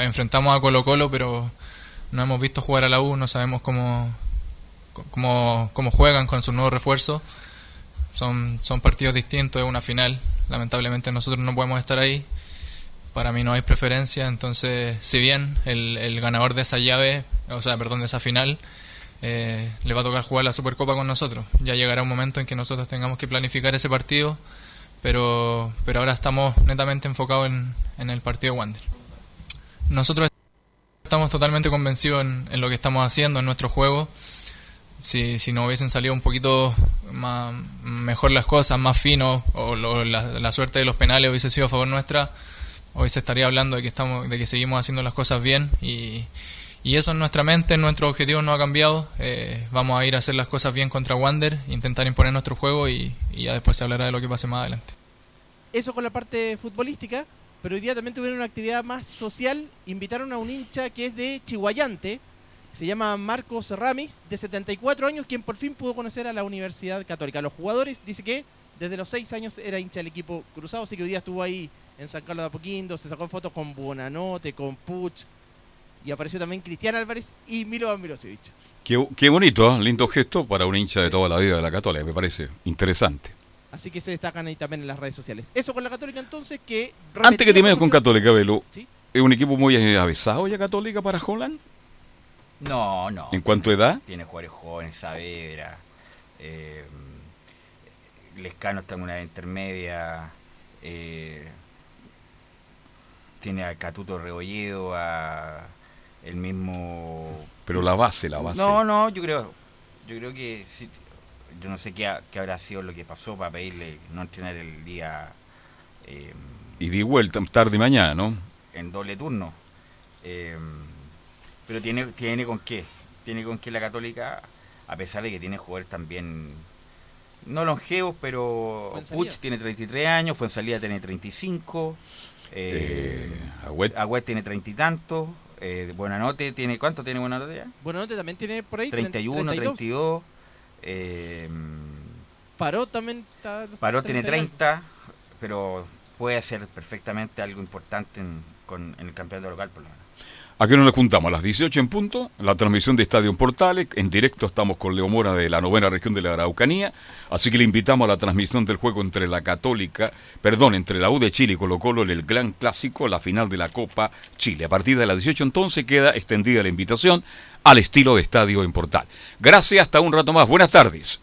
enfrentamos a Colo Colo, pero no hemos visto jugar a la U, no sabemos cómo, cómo, cómo juegan con sus nuevos refuerzos. Son, son partidos distintos, es una final. Lamentablemente nosotros no podemos estar ahí. Para mí no hay preferencia, entonces si bien el, el ganador de esa llave, o sea, perdón, de esa final, eh, le va a tocar jugar la Supercopa con nosotros. Ya llegará un momento en que nosotros tengamos que planificar ese partido, pero, pero ahora estamos netamente enfocados en, en el partido Wander. Nosotros estamos totalmente convencidos en, en lo que estamos haciendo, en nuestro juego. Si, si nos hubiesen salido un poquito más, mejor las cosas, más fino, o lo- la, la suerte de los penales hubiese sido a favor nuestra, hoy se estaría hablando de que estamos, de que seguimos haciendo las cosas bien y, y eso en nuestra mente, en nuestro objetivo no ha cambiado. Eh, vamos a ir a hacer las cosas bien contra Wander, intentar imponer nuestro juego y, y ya después se hablará de lo que pase más adelante. Eso con la parte futbolística, pero hoy día también tuvieron una actividad más social. Invitaron a un hincha que es de Chihuayante, se llama Marcos Ramis, de 74 años, quien por fin pudo conocer a la Universidad Católica. Los jugadores, dice que desde los 6 años era hincha del equipo cruzado, así que hoy día estuvo ahí en San Carlos de Apoquindo, se sacó fotos con Buonanote, con Puch, y apareció también Cristian Álvarez y Milovan Milosevic. Qué, qué bonito, ¿eh? lindo gesto para un hincha de toda la vida de la Católica, me parece interesante. Así que se destacan ahí también en las redes sociales. Eso con la Católica entonces que... Antes que te metas con Católica, Velo, Sí. ¿es un equipo muy avesado ya Católica para Holland? No, no. ¿En cuanto a edad? Tiene jugadores jóvenes, Saavedra. Eh, Lescano está en una intermedia. Eh, tiene a Catuto Rebolledo, a el mismo... Pero la base, la base. No, no, yo creo, yo creo que yo no sé qué, qué, habrá sido lo que pasó para pedirle no entrenar el día... Eh, y di vuelta tarde y mañana, ¿no? En doble turno. Eh, pero tiene, tiene con qué. Tiene con qué la Católica, a pesar de que tiene jugadores también no longevos, pero Puch tiene 33 años, fue en salida tiene 35, eh, eh, Agüet tiene 30 y tantos, eh, Buenanote tiene, ¿cuánto tiene Buenanote ya? Buenanote también tiene por ahí 31, 32. Eh, Paró también está, Paró tiene 30, pero puede hacer perfectamente algo importante en, con, en el campeonato local por lo menos. Aquí nos juntamos a las 18 en punto, la transmisión de Estadio Portales, en directo estamos con Leo Mora de la novena región de la Araucanía, así que le invitamos a la transmisión del juego entre la Católica, perdón, entre la U de Chile y Colo Colo en el Gran Clásico, la final de la Copa Chile. A partir de las 18 entonces queda extendida la invitación al estilo de Estadio en Portal. Gracias, hasta un rato más. Buenas tardes.